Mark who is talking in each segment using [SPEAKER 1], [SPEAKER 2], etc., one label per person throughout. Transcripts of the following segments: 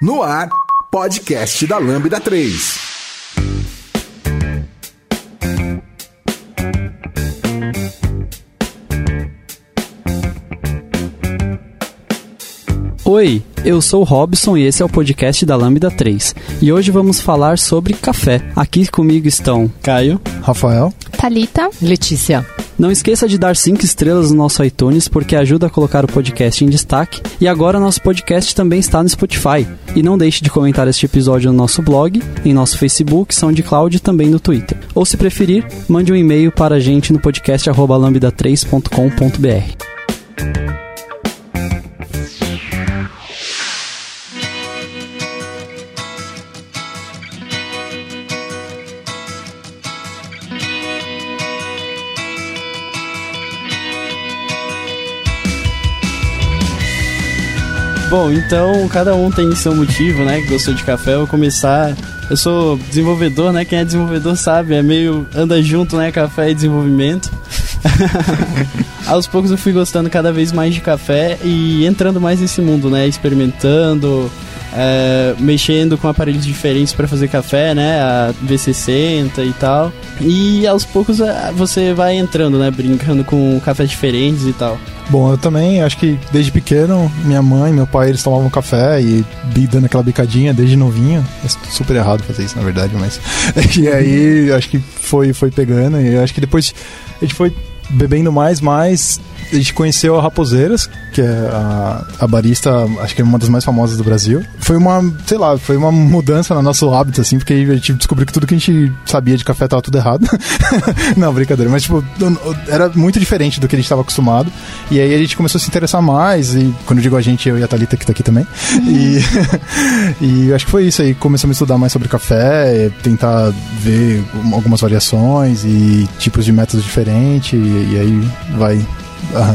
[SPEAKER 1] No ar, podcast da Lambda 3.
[SPEAKER 2] Oi, eu sou o Robson e esse é o podcast da Lambda 3. E hoje vamos falar sobre café. Aqui comigo estão Caio,
[SPEAKER 3] Rafael,
[SPEAKER 4] Talita,
[SPEAKER 5] Letícia.
[SPEAKER 2] Não esqueça de dar 5 estrelas no nosso iTunes porque ajuda a colocar o podcast em destaque. E agora nosso podcast também está no Spotify. E não deixe de comentar este episódio no nosso blog, em nosso Facebook, SoundCloud e também no Twitter. Ou se preferir, mande um e-mail para a gente no podcast@lambda3.com.br. Bom, então cada um tem seu motivo, né? Que gostou de café. Eu vou começar. Eu sou desenvolvedor, né? Quem é desenvolvedor sabe, é meio anda junto, né? Café e desenvolvimento. Aos poucos eu fui gostando cada vez mais de café e entrando mais nesse mundo, né? Experimentando, é, mexendo com aparelhos diferentes para fazer café, né? A V60 e tal. E aos poucos é, você vai entrando, né? Brincando com cafés diferentes e tal.
[SPEAKER 3] Bom, eu também acho que desde pequeno, minha mãe, meu pai, eles tomavam café e dando aquela bicadinha desde novinho. É super errado fazer isso, na verdade, mas. E aí, acho que foi, foi pegando, e acho que depois a gente foi bebendo mais, mais. A gente conheceu a Raposeiras, que é a, a barista, acho que é uma das mais famosas do Brasil. Foi uma, sei lá, foi uma mudança no nosso hábito, assim, porque a gente descobriu que tudo que a gente sabia de café tava tudo errado. Não, brincadeira, mas tipo, era muito diferente do que a gente estava acostumado. E aí a gente começou a se interessar mais, e quando eu digo a gente, eu e a Thalita que tá aqui também. E, e acho que foi isso aí, começamos a estudar mais sobre café, tentar ver algumas variações e tipos de métodos diferentes, e, e aí vai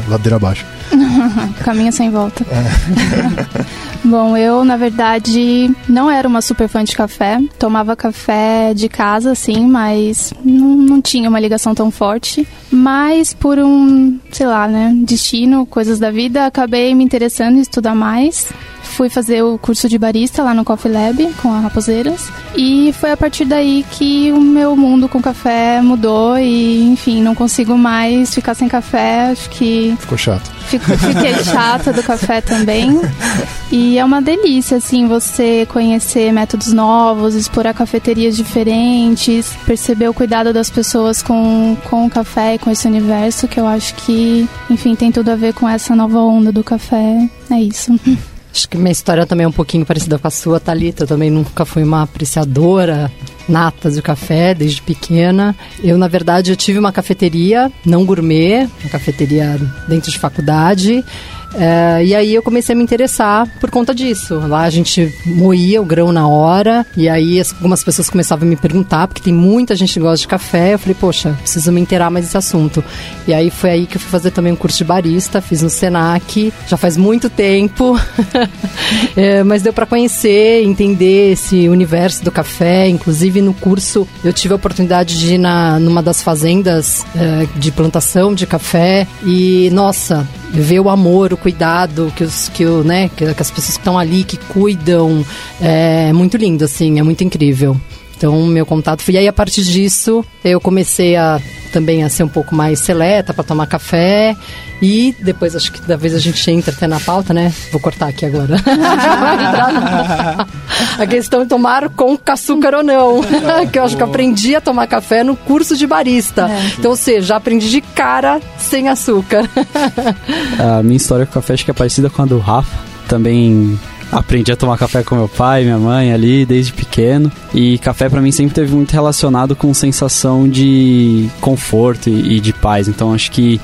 [SPEAKER 3] ladeira abaixo.
[SPEAKER 4] Caminho sem volta. É. Bom, eu, na verdade, não era uma super fã de café. Tomava café de casa, sim, mas não, não tinha uma ligação tão forte. Mas por um, sei lá, né, destino, coisas da vida, acabei me interessando em estudar mais fui fazer o curso de barista lá no Coffee Lab com a Raposeiras e foi a partir daí que o meu mundo com café mudou e, enfim, não consigo mais ficar sem café. Acho que.
[SPEAKER 3] Ficou chato.
[SPEAKER 4] Fico, fiquei chata do café também. E é uma delícia, assim, você conhecer métodos novos, explorar cafeterias diferentes, perceber o cuidado das pessoas com, com o café e com esse universo, que eu acho que, enfim, tem tudo a ver com essa nova onda do café. É isso.
[SPEAKER 5] Acho que minha história também é um pouquinho parecida com a sua, Thalita. Eu também nunca fui uma apreciadora nata de café desde pequena. Eu, na verdade, eu tive uma cafeteria, não gourmet, uma cafeteria dentro de faculdade. É, e aí eu comecei a me interessar por conta disso. Lá a gente moía o grão na hora, e aí algumas pessoas começavam a me perguntar, porque tem muita gente que gosta de café. Eu falei, poxa, preciso me inteirar mais desse assunto. E aí foi aí que eu fui fazer também um curso de barista, fiz no Senac, já faz muito tempo, é, mas deu para conhecer, entender esse universo do café. Inclusive no curso eu tive a oportunidade de ir na, numa das fazendas é, de plantação de café, e nossa, ver o amor, o cuidado que, os, que, né, que, que as pessoas que estão ali, que cuidam, é muito lindo, assim, é muito incrível. Então, meu contato foi. E aí, a partir disso, eu comecei a também a ser um pouco mais seleta para tomar café. E depois, acho que da vez a gente entra até na pauta, né? Vou cortar aqui agora. a questão é tomar com açúcar ou não. que eu acho que aprendi a tomar café no curso de barista. É. Então, ou seja, já aprendi de cara sem açúcar.
[SPEAKER 2] a minha história com café acho que é parecida com a do Rafa. Também aprendi a tomar café com meu pai, minha mãe ali desde pequeno. E café para mim sempre teve muito relacionado com sensação de conforto e, e de paz. Então acho que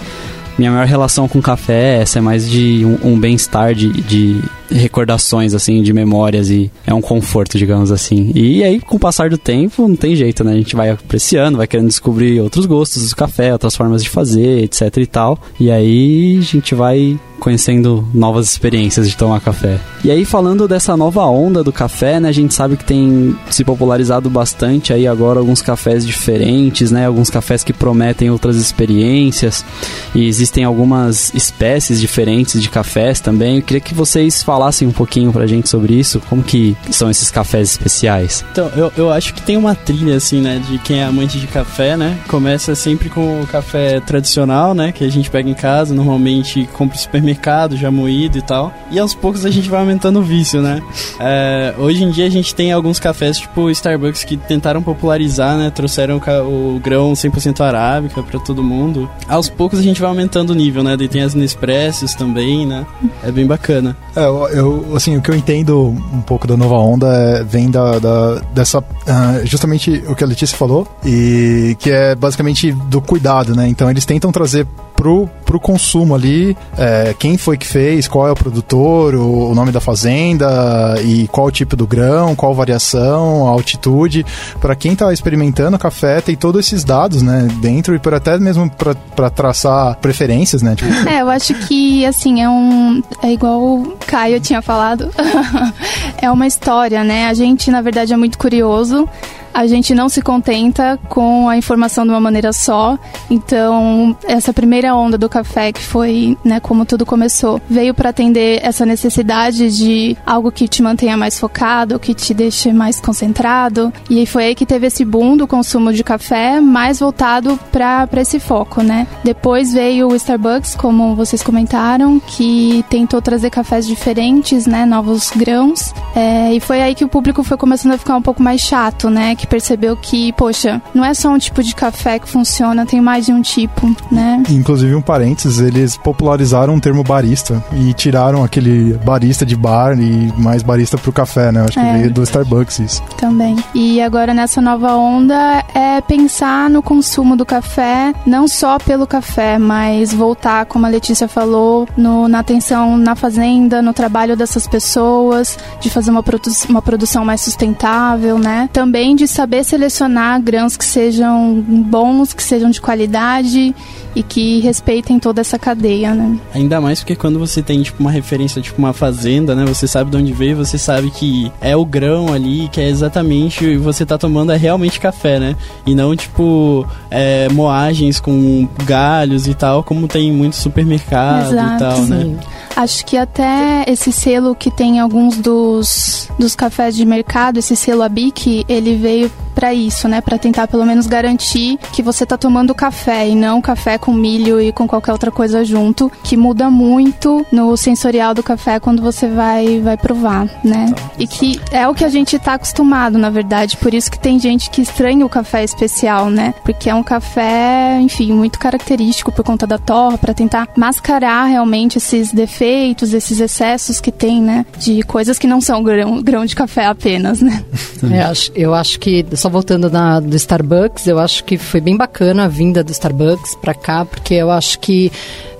[SPEAKER 2] minha maior relação com café é essa, é mais de um, um bem-estar, de, de recordações, assim, de memórias e é um conforto, digamos assim. E aí, com o passar do tempo, não tem jeito, né? A gente vai apreciando, vai querendo descobrir outros gostos do café, outras formas de fazer, etc e tal. E aí, a gente vai conhecendo novas experiências de tomar café. E aí, falando dessa nova onda do café, né? A gente sabe que tem se popularizado bastante aí agora alguns cafés diferentes, né? Alguns cafés que prometem outras experiências. E existem algumas espécies diferentes de cafés também. Eu queria que vocês falassem falassem um pouquinho pra gente sobre isso, como que são esses cafés especiais?
[SPEAKER 6] Então, eu, eu acho que tem uma trilha, assim, né, de quem é amante de café, né? Começa sempre com o café tradicional, né, que a gente pega em casa, normalmente compra no supermercado, já moído e tal. E aos poucos a gente vai aumentando o vício, né? É, hoje em dia a gente tem alguns cafés, tipo Starbucks, que tentaram popularizar, né? Trouxeram o grão 100% arábica para todo mundo. Aos poucos a gente vai aumentando o nível, né? Daí tem as Nespressos também, né? É bem bacana.
[SPEAKER 3] É, eu, eu, assim, o que eu entendo um pouco da nova onda é, vem da, da dessa. Uh, justamente o que a Letícia falou, e que é basicamente do cuidado, né? Então eles tentam trazer pro, pro consumo ali, é, quem foi que fez, qual é o produtor, o, o, nome da fazenda e qual o tipo do grão, qual variação, a altitude. Para quem está experimentando café, tem todos esses dados, né, dentro e por até mesmo para traçar preferências, né?
[SPEAKER 4] Tipo... É, eu acho que assim é um é igual o Caio tinha falado, é uma história, né? A gente na verdade é muito curioso a gente não se contenta com a informação de uma maneira só. Então, essa primeira onda do café, que foi, né, como tudo começou, veio para atender essa necessidade de algo que te mantenha mais focado, que te deixe mais concentrado. E foi aí que teve esse boom do consumo de café, mais voltado para esse foco, né? Depois veio o Starbucks, como vocês comentaram, que tentou trazer cafés diferentes, né, novos grãos. É, e foi aí que o público foi começando a ficar um pouco mais chato, né? Que percebeu que, poxa, não é só um tipo de café que funciona, tem mais de um tipo, né?
[SPEAKER 3] Inclusive, um parênteses, eles popularizaram o termo barista e tiraram aquele barista de bar e mais barista pro café, né? Acho que é. veio do Starbucks isso.
[SPEAKER 4] Também. E agora nessa nova onda é pensar no consumo do café, não só pelo café, mas voltar, como a Letícia falou, no, na atenção na fazenda, no trabalho dessas pessoas, de fazer uma, produ uma produção mais sustentável, né? Também de saber selecionar grãos que sejam bons, que sejam de qualidade e que respeitem toda essa cadeia, né?
[SPEAKER 6] Ainda mais porque quando você tem tipo uma referência, tipo uma fazenda, né? Você sabe de onde veio, você sabe que é o grão ali, que é exatamente você tá tomando é realmente café, né? E não tipo é, moagens com galhos e tal, como tem muito supermercado Exato, e tal, né? sim. né?
[SPEAKER 4] Acho que até esse selo que tem alguns dos, dos cafés de mercado, esse selo ABIC, ele veio para isso, né? Para tentar pelo menos garantir que você tá tomando café e não café com milho e com qualquer outra coisa junto, que muda muito no sensorial do café quando você vai vai provar, né? E que é o que a gente tá acostumado, na verdade, por isso que tem gente que estranha o café especial, né? Porque é um café, enfim, muito característico por conta da torra, para tentar mascarar realmente esses defeitos, esses excessos que tem, né? De coisas que não são grão, grão de café apenas, né?
[SPEAKER 5] É, eu acho que só voltando na, do Starbucks, eu acho que foi bem bacana a vinda do Starbucks para cá, porque eu acho que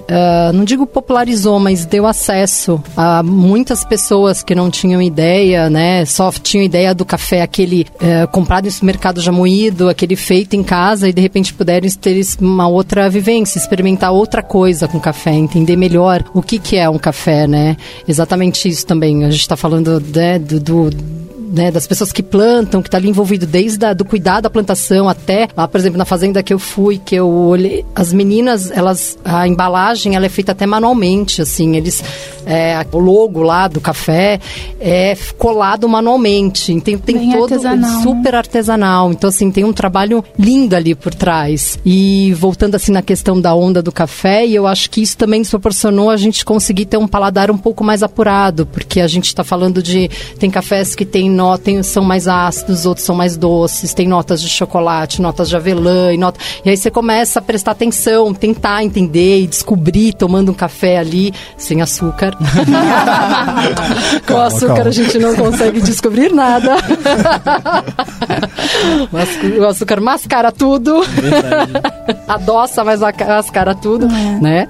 [SPEAKER 5] Uh, não digo popularizou, mas deu acesso a muitas pessoas que não tinham ideia, né? Só tinham ideia do café, aquele uh, comprado em mercado já moído, aquele feito em casa e de repente puderam ter uma outra vivência, experimentar outra coisa com café, entender melhor o que, que é um café, né? Exatamente isso também. A gente está falando né, do, do né, das pessoas que plantam, que está ali envolvido desde a, do cuidado da plantação até lá, por exemplo, na fazenda que eu fui, que eu olhei, as meninas, elas, a embalagem, ela é feita até manualmente, assim, eles, é, o logo lá do café é colado manualmente, tem, tem Bem todo artesanal, super né? artesanal, então assim, tem um trabalho lindo ali por trás. E voltando assim na questão da onda do café, e eu acho que isso também nos proporcionou a gente conseguir ter um paladar um pouco mais apurado, porque a gente está falando de, tem cafés que tem notem são mais ácidos, outros são mais doces, tem notas de chocolate, notas de avelã e nota... E aí você começa a prestar atenção, tentar entender e descobrir tomando um café ali sem açúcar. Com açúcar calma. a gente não consegue descobrir nada. Mas o açúcar mascara tudo. Verdade. Adoça, mas mascara tudo, é. né?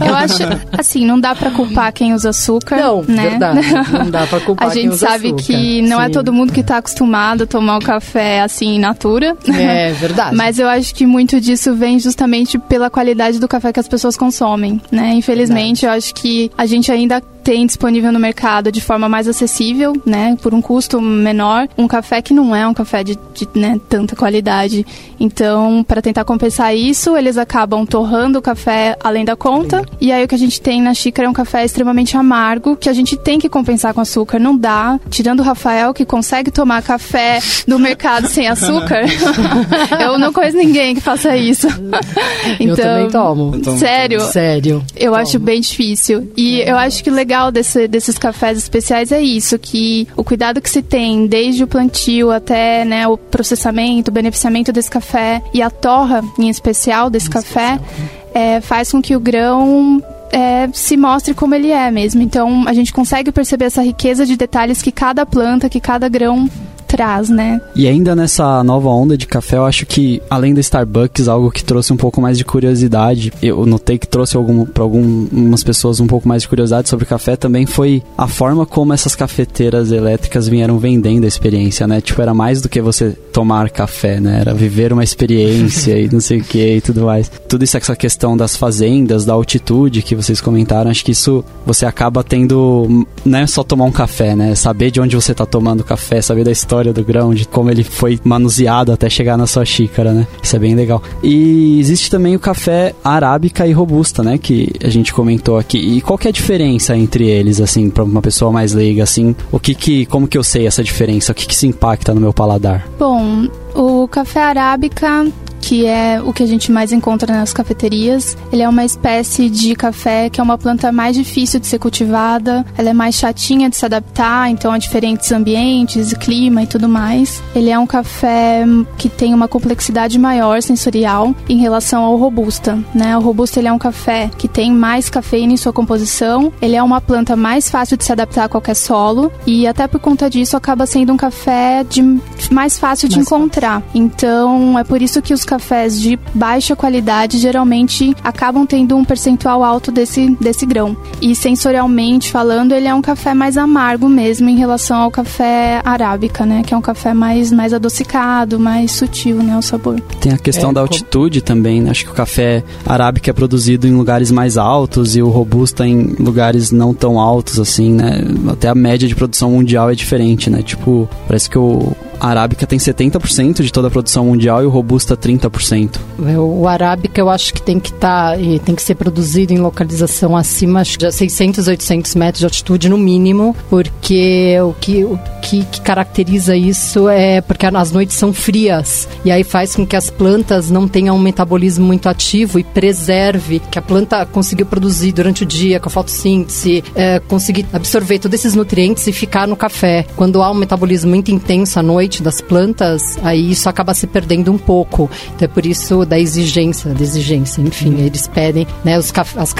[SPEAKER 4] Eu acho, assim, não dá pra culpar quem usa açúcar.
[SPEAKER 5] Não,
[SPEAKER 4] né?
[SPEAKER 5] verdade. Não dá pra culpar
[SPEAKER 4] A gente sabe
[SPEAKER 5] açúcar.
[SPEAKER 4] que não é Sim. é todo mundo que tá acostumado a tomar o café assim, in natura.
[SPEAKER 5] É, verdade.
[SPEAKER 4] Mas eu acho que muito disso vem justamente pela qualidade do café que as pessoas consomem, né? Infelizmente, verdade. eu acho que a gente ainda ainda tem disponível no mercado de forma mais acessível, né, por um custo menor, um café que não é um café de, de né, tanta qualidade. Então, para tentar compensar isso, eles acabam torrando o café além da conta. E aí o que a gente tem na xícara é um café extremamente amargo, que a gente tem que compensar com açúcar. Não dá. Tirando o Rafael, que consegue tomar café do mercado sem açúcar, eu não conheço ninguém que faça isso.
[SPEAKER 5] então, eu também tomo.
[SPEAKER 4] Sério?
[SPEAKER 5] Sério.
[SPEAKER 4] Eu tomo. acho bem difícil. E eu acho que o legal desse, desses cafés especiais é isso, que o cuidado que se tem desde o plantio até né, o processamento, o beneficiamento desse café e a torra, em especial, desse em café, especial. É, faz com que o grão é, se mostre como ele é mesmo. Então a gente consegue perceber essa riqueza de detalhes que cada planta, que cada grão traz, né?
[SPEAKER 2] E ainda nessa nova onda de café, eu acho que além da Starbucks, algo que trouxe um pouco mais de curiosidade, eu notei que trouxe algum, para algumas pessoas um pouco mais de curiosidade sobre café também foi a forma como essas cafeteiras elétricas vieram vendendo a experiência, né? Tipo, era mais do que você tomar café, né? Era viver uma experiência e não sei o que e tudo mais. Tudo isso, essa questão das fazendas, da altitude que vocês comentaram, acho que isso você acaba tendo, não é só tomar um café, né? Saber de onde você tá tomando café, saber da história história do grão, de como ele foi manuseado até chegar na sua xícara, né? Isso é bem legal. E existe também o café arábica e robusta, né? Que a gente comentou aqui. E qual que é a diferença entre eles, assim, para uma pessoa mais leiga, assim? O que que, como que eu sei essa diferença? O que que se impacta no meu paladar?
[SPEAKER 4] Bom, o café arábica que é o que a gente mais encontra nas cafeterias. Ele é uma espécie de café que é uma planta mais difícil de ser cultivada, ela é mais chatinha de se adaptar, então a diferentes ambientes, clima e tudo mais. Ele é um café que tem uma complexidade maior sensorial em relação ao robusta, né? O robusta ele é um café que tem mais cafeína em sua composição, ele é uma planta mais fácil de se adaptar a qualquer solo e até por conta disso acaba sendo um café de mais fácil de mais encontrar. Fácil. Então é por isso que os cafés de baixa qualidade geralmente acabam tendo um percentual alto desse, desse grão. E sensorialmente falando, ele é um café mais amargo mesmo em relação ao café arábica, né? Que é um café mais, mais adocicado, mais sutil, né? O sabor.
[SPEAKER 2] Tem a questão é, da altitude também, né? Acho que o café arábica é produzido em lugares mais altos e o robusta em lugares não tão altos assim, né? Até a média de produção mundial é diferente, né? Tipo, parece que o a arábica tem 70% de toda a produção mundial e o robusta 30%.
[SPEAKER 5] É, o arábica eu acho que tem que estar tá, tem que ser produzido em localização acima de 600, 800 metros de altitude no mínimo, porque o que, o que, que caracteriza isso é porque as noites são frias e aí faz com que as plantas não tenham um metabolismo muito ativo e preserve que a planta conseguiu produzir durante o dia com a fotossíntese, é, conseguir absorver todos esses nutrientes e ficar no café. Quando há um metabolismo muito intenso à noite das plantas, aí isso acaba se perdendo um pouco. Então é por isso da exigência, da exigência. Enfim, uhum. eles pedem, né, os, as,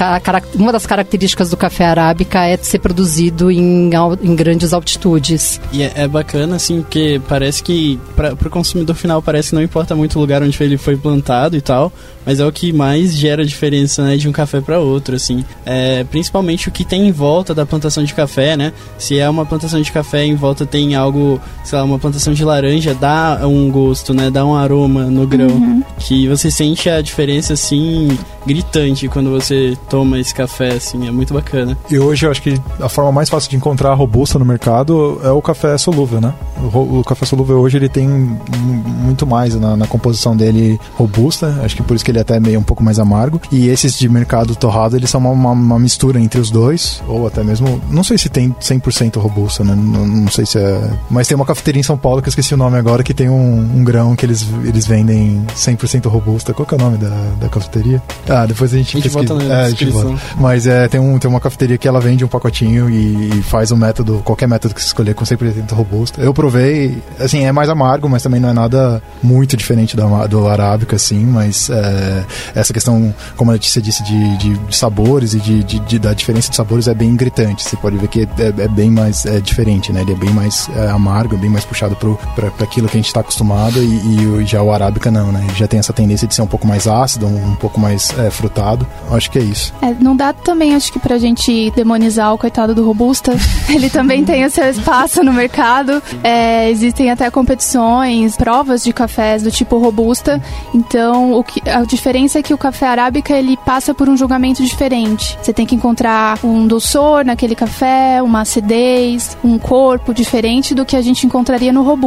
[SPEAKER 5] uma das características do café arábica é ser produzido em, em grandes altitudes.
[SPEAKER 6] E é, é bacana, assim, porque parece que para o consumidor final parece que não importa muito o lugar onde ele foi plantado e tal, mas é o que mais gera diferença, né, de um café para outro, assim. É, principalmente o que tem em volta da plantação de café, né? Se é uma plantação de café, em volta tem algo, sei lá, uma plantação de laranja, dá um gosto, né? Dá um aroma no grão. Uhum. Que você sente a diferença, assim, gritante quando você toma esse café, assim, é muito bacana.
[SPEAKER 3] E hoje eu acho que a forma mais fácil de encontrar robusta no mercado é o café solúvel, né? O, o café solúvel hoje ele tem muito mais na, na composição dele robusta, acho que por isso que ele é até meio um pouco mais amargo. E esses de mercado torrado, eles são uma, uma, uma mistura entre os dois, ou até mesmo, não sei se tem 100% robusta, né? Não, não, sei se é. Mas tem uma cafeteria em São Paulo que eu esqueci o nome agora, que tem um, um grão que eles, eles vendem 100% robusta. Qual que é o nome da, da cafeteria? Ah, depois a gente,
[SPEAKER 6] a gente
[SPEAKER 3] pesquisa.
[SPEAKER 6] Bota na é, descrição.
[SPEAKER 3] Mas é, tem, um, tem uma cafeteria que ela vende um pacotinho e, e faz um método, qualquer método que você escolher com 100% robusta. Eu provei, assim, é mais amargo, mas também não é nada muito diferente do, do arábica, assim, mas é, essa questão, como a Letícia disse, de, de, de sabores e de, de, da diferença de sabores é bem gritante. Você pode ver que é, é bem mais é, diferente, né? Ele é bem mais é, amargo, bem mais puxado para aquilo que a gente está acostumado e, e, já o arábica não, né? Ele já tem essa tendência de ser um pouco mais ácido, um, um pouco mais é, frutado. Acho que é isso.
[SPEAKER 4] É, não dá também, acho que pra gente demonizar o coitado do Robusta. Ele também tem o seu espaço no mercado. É, existem até competições, provas de cafés do tipo Robusta. Então, o que, a diferença é que o café arábica ele passa por um julgamento diferente. Você tem que encontrar um doçor naquele café, uma acidez, um corpo diferente do que a gente encontraria no Robusta.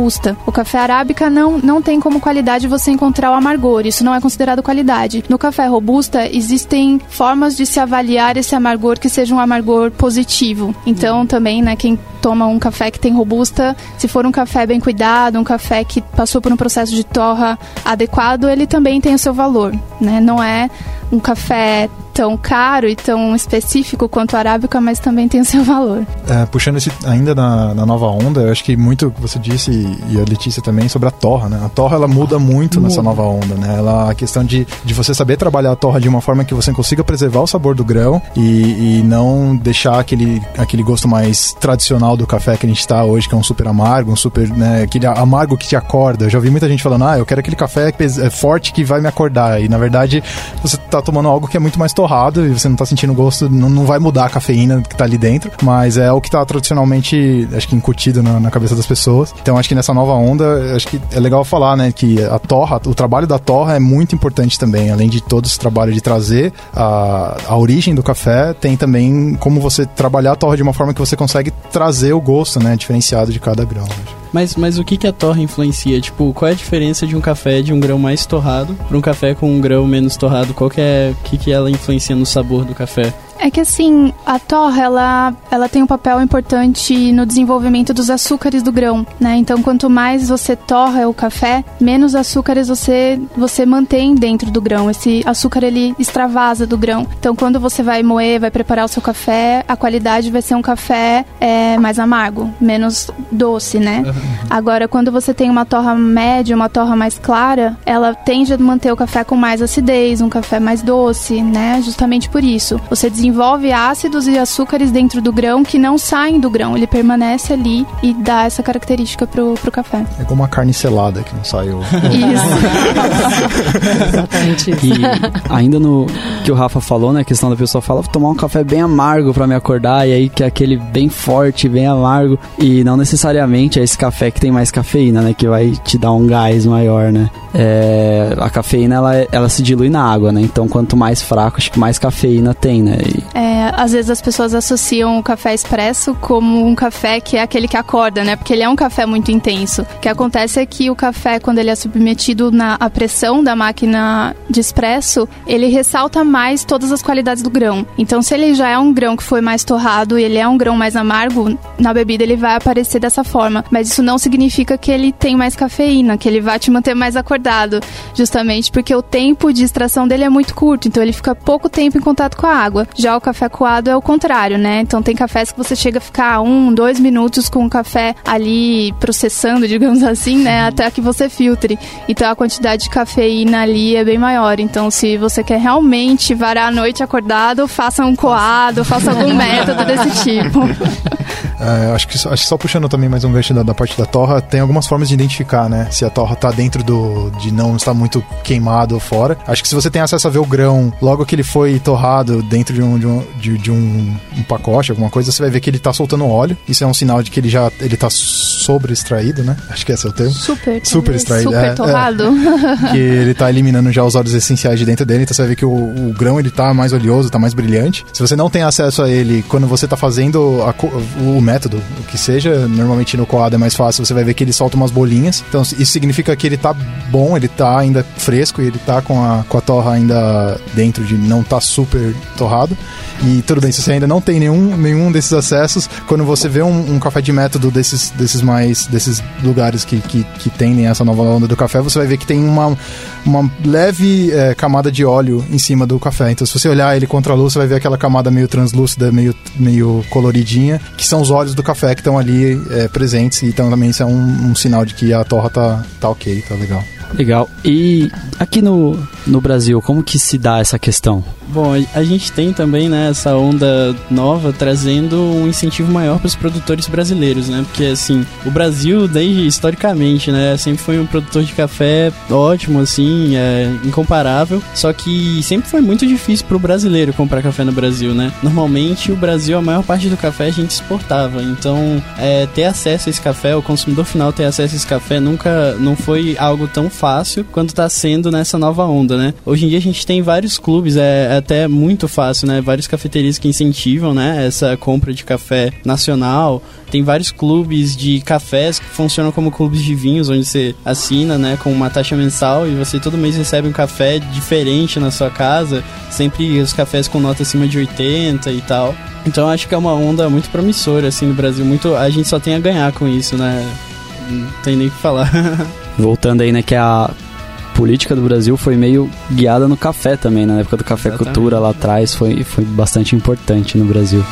[SPEAKER 4] O café arábica não, não tem como qualidade você encontrar o amargor. Isso não é considerado qualidade. No café Robusta, existem formas de se avaliar esse amargor que seja um amargor positivo. Então, também, né, quem toma um café que tem robusta, se for um café bem cuidado, um café que passou por um processo de torra adequado, ele também tem o seu valor, né? Não é um café tão caro e tão específico quanto o arábica, mas também tem o seu valor.
[SPEAKER 3] É, puxando esse ainda na, na, nova onda, eu acho que muito que você disse e a Letícia também sobre a torra, né? A torra ela muda muito muda. nessa nova onda, né? Ela a questão de, de você saber trabalhar a torra de uma forma que você consiga preservar o sabor do grão e, e não deixar aquele, aquele gosto mais tradicional do café que a gente está hoje, que é um super amargo, um super, né, aquele amargo que te acorda. Eu já vi muita gente falando: "Ah, eu quero aquele café é forte que vai me acordar". E na verdade, você está tomando algo que é muito mais torrado e você não tá sentindo gosto, não, não vai mudar a cafeína que tá ali dentro, mas é o que tá tradicionalmente, acho que incutido na, na cabeça das pessoas. Então acho que nessa nova onda, acho que é legal falar, né, que a torra, o trabalho da torra é muito importante também, além de todo esse trabalho de trazer a, a origem do café, tem também como você trabalhar a torra de uma forma que você consegue trazer o gosto, né, diferenciado de cada grão.
[SPEAKER 6] Mas, mas o que, que a torra influencia? Tipo, qual é a diferença de um café de um grão mais torrado para um café com um grão menos torrado? Qual que é, que, que ela influencia no sabor do café?
[SPEAKER 4] É que assim, a torra, ela, ela tem um papel importante no desenvolvimento dos açúcares do grão, né? Então, quanto mais você torra o café, menos açúcares você, você mantém dentro do grão. Esse açúcar, ele extravasa do grão. Então, quando você vai moer, vai preparar o seu café, a qualidade vai ser um café é, mais amargo, menos doce, né? Agora, quando você tem uma torra média, uma torra mais clara, ela tende a manter o café com mais acidez, um café mais doce, né? Justamente por isso. Você desenvolve desenvolve ácidos e açúcares dentro do grão que não saem do grão. Ele permanece ali e dá essa característica pro, pro café.
[SPEAKER 3] É como uma carne selada que não sai o...
[SPEAKER 4] Isso.
[SPEAKER 5] Exatamente isso.
[SPEAKER 2] E ainda no que o Rafa falou, né? A questão da pessoa fala, tomar um café bem amargo para me acordar, e aí que é aquele bem forte, bem amargo. E não necessariamente é esse café que tem mais cafeína, né? Que vai te dar um gás maior, né? É, a cafeína, ela, ela se dilui na água, né? Então, quanto mais fraco, acho que mais cafeína tem, né?
[SPEAKER 4] É, às vezes as pessoas associam o café expresso como um café que é aquele que acorda, né? Porque ele é um café muito intenso. O que acontece é que o café, quando ele é submetido na à pressão da máquina de expresso, ele ressalta mais todas as qualidades do grão. Então, se ele já é um grão que foi mais torrado e ele é um grão mais amargo, na bebida ele vai aparecer dessa forma. Mas isso não significa que ele tem mais cafeína, que ele vai te manter mais acordado. Justamente porque o tempo de extração dele é muito curto, então ele fica pouco tempo em contato com a água. Já o café coado é o contrário, né? Então tem cafés que você chega a ficar um, dois minutos com o café ali processando, digamos assim, né? Até que você filtre. Então a quantidade de cafeína ali é bem maior. Então se você quer realmente varar a noite acordado, faça um coado, faça algum método desse tipo.
[SPEAKER 3] É, acho, que, acho que só puxando também mais um gancho da, da, parte da torra, tem algumas formas de identificar, né? Se a torra tá dentro do. de não estar muito queimado ou fora. Acho que se você tem acesso a ver o grão logo que ele foi torrado dentro de um, de um, de, de um, um pacote, alguma coisa, você vai ver que ele tá soltando óleo. Isso é um sinal de que ele já ele tá sobre extraído, né? Acho que esse é o termo.
[SPEAKER 4] Super.
[SPEAKER 3] Super extraído.
[SPEAKER 4] Super
[SPEAKER 3] é,
[SPEAKER 4] torrado.
[SPEAKER 3] É, que ele tá eliminando já os óleos essenciais de dentro dele, então você vai ver que o, o, grão ele tá mais oleoso, tá mais brilhante. Se você não tem acesso a ele quando você tá fazendo a, o método, o que seja, normalmente no coado é mais fácil, você vai ver que ele solta umas bolinhas. Então isso significa que ele tá bom, ele tá ainda fresco e ele tá com a, com a torra ainda dentro de não tá super torrado. E tudo bem, se você ainda não tem nenhum, nenhum desses acessos, quando você vê um, um café de método desses, desses mais desses lugares que, que, que tendem essa nova onda do café, você vai ver que tem uma, uma leve é, camada de óleo em cima do café. Então, se você olhar ele contra a luz, você vai ver aquela camada meio translúcida, meio, meio coloridinha, que são os óleos do café que estão ali é, presentes. Então, também isso é um, um sinal de que a torra tá, tá ok, tá legal.
[SPEAKER 2] Legal. E aqui no, no Brasil, como que se dá essa questão?
[SPEAKER 6] Bom, a gente tem também né, essa onda nova trazendo um incentivo maior para os produtores brasileiros, né? Porque assim, o Brasil, desde historicamente, né, sempre foi um produtor de café ótimo, assim, é, incomparável. Só que sempre foi muito difícil para o brasileiro comprar café no Brasil, né? Normalmente o Brasil, a maior parte do café a gente exportava. Então, é, ter acesso a esse café, o consumidor final ter acesso a esse café nunca não foi algo tão fácil quanto está sendo nessa nova onda, né? Hoje em dia a gente tem vários clubes, é, é até muito fácil, né? Várias cafeterias que incentivam, né? Essa compra de café nacional. Tem vários clubes de cafés que funcionam como clubes de vinhos, onde você assina, né? Com uma taxa mensal e você todo mês recebe um café diferente na sua casa. Sempre os cafés com nota acima de 80 e tal. Então acho que é uma onda muito promissora, assim, no Brasil. Muito, a gente só tem a ganhar com isso, né? Não tem nem o que falar.
[SPEAKER 2] Voltando aí, né, que a política do Brasil foi meio guiada no café também, né? na época do Café Exatamente. Cultura lá atrás, foi, foi bastante importante no Brasil.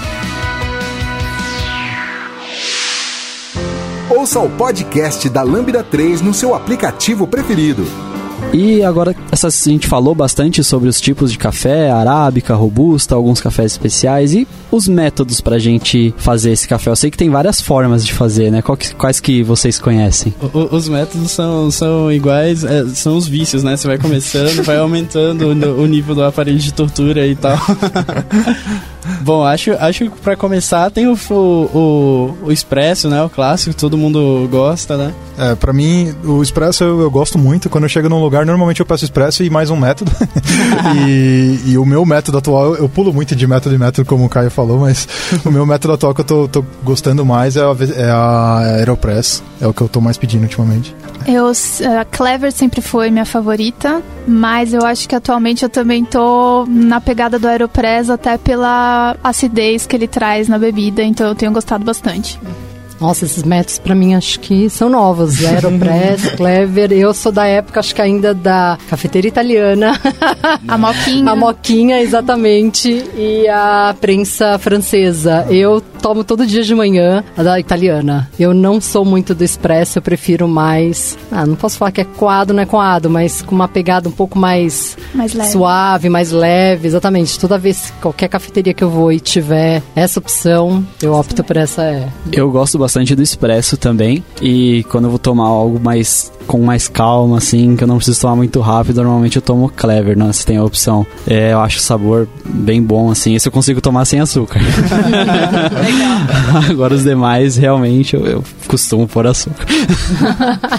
[SPEAKER 1] Ouça o podcast da Lambda 3 no seu aplicativo preferido.
[SPEAKER 2] E agora essa, a gente falou bastante sobre os tipos de café, arábica, robusta, alguns cafés especiais e os métodos pra gente fazer esse café. Eu sei que tem várias formas de fazer, né? Quais, quais que vocês conhecem?
[SPEAKER 6] O, os métodos são, são iguais, é, são os vícios, né? Você vai começando, vai aumentando o, o nível do aparelho de tortura e tal. Bom, acho, acho que pra começar tem o, o, o Expresso, né? O clássico, todo mundo gosta, né?
[SPEAKER 3] É, pra mim, o Expresso eu, eu gosto muito. Quando eu chego num lugar, normalmente eu peço Expresso e mais um método. e, e, o meu método atual, eu, pulo muito de método em método, como o Caio falou, mas o meu método atual que eu tô, tô gostando mais é a, é a Aeropress. É o que eu tô mais pedindo ultimamente.
[SPEAKER 4] Eu, a Clever sempre foi minha favorita, mas eu acho que atualmente eu também tô na pegada do Aeropress até pela acidez que ele traz na bebida, então eu tenho gostado bastante.
[SPEAKER 5] Nossa, esses métodos para mim acho que são novos. Aeropress, Clever. Eu sou da época, acho que ainda da cafeteira italiana.
[SPEAKER 4] a moquinha.
[SPEAKER 5] A moquinha, exatamente. E a prensa francesa. Eu tomo todo dia de manhã a da italiana. Eu não sou muito do expresso, eu prefiro mais. Ah, não posso falar que é coado, não é coado, mas com uma pegada um pouco mais,
[SPEAKER 4] mais
[SPEAKER 5] suave, mais leve. Exatamente. Toda vez, qualquer cafeteria que eu vou e tiver essa opção, eu opto por essa. É.
[SPEAKER 2] Eu gosto bastante do expresso também. E quando eu vou tomar algo mais com mais calma, assim, que eu não preciso tomar muito rápido, normalmente eu tomo Clever, né? Se tem a opção. É, eu acho o sabor bem bom, assim. Esse eu consigo tomar sem açúcar. Agora os demais, realmente, eu, eu costumo pôr açúcar.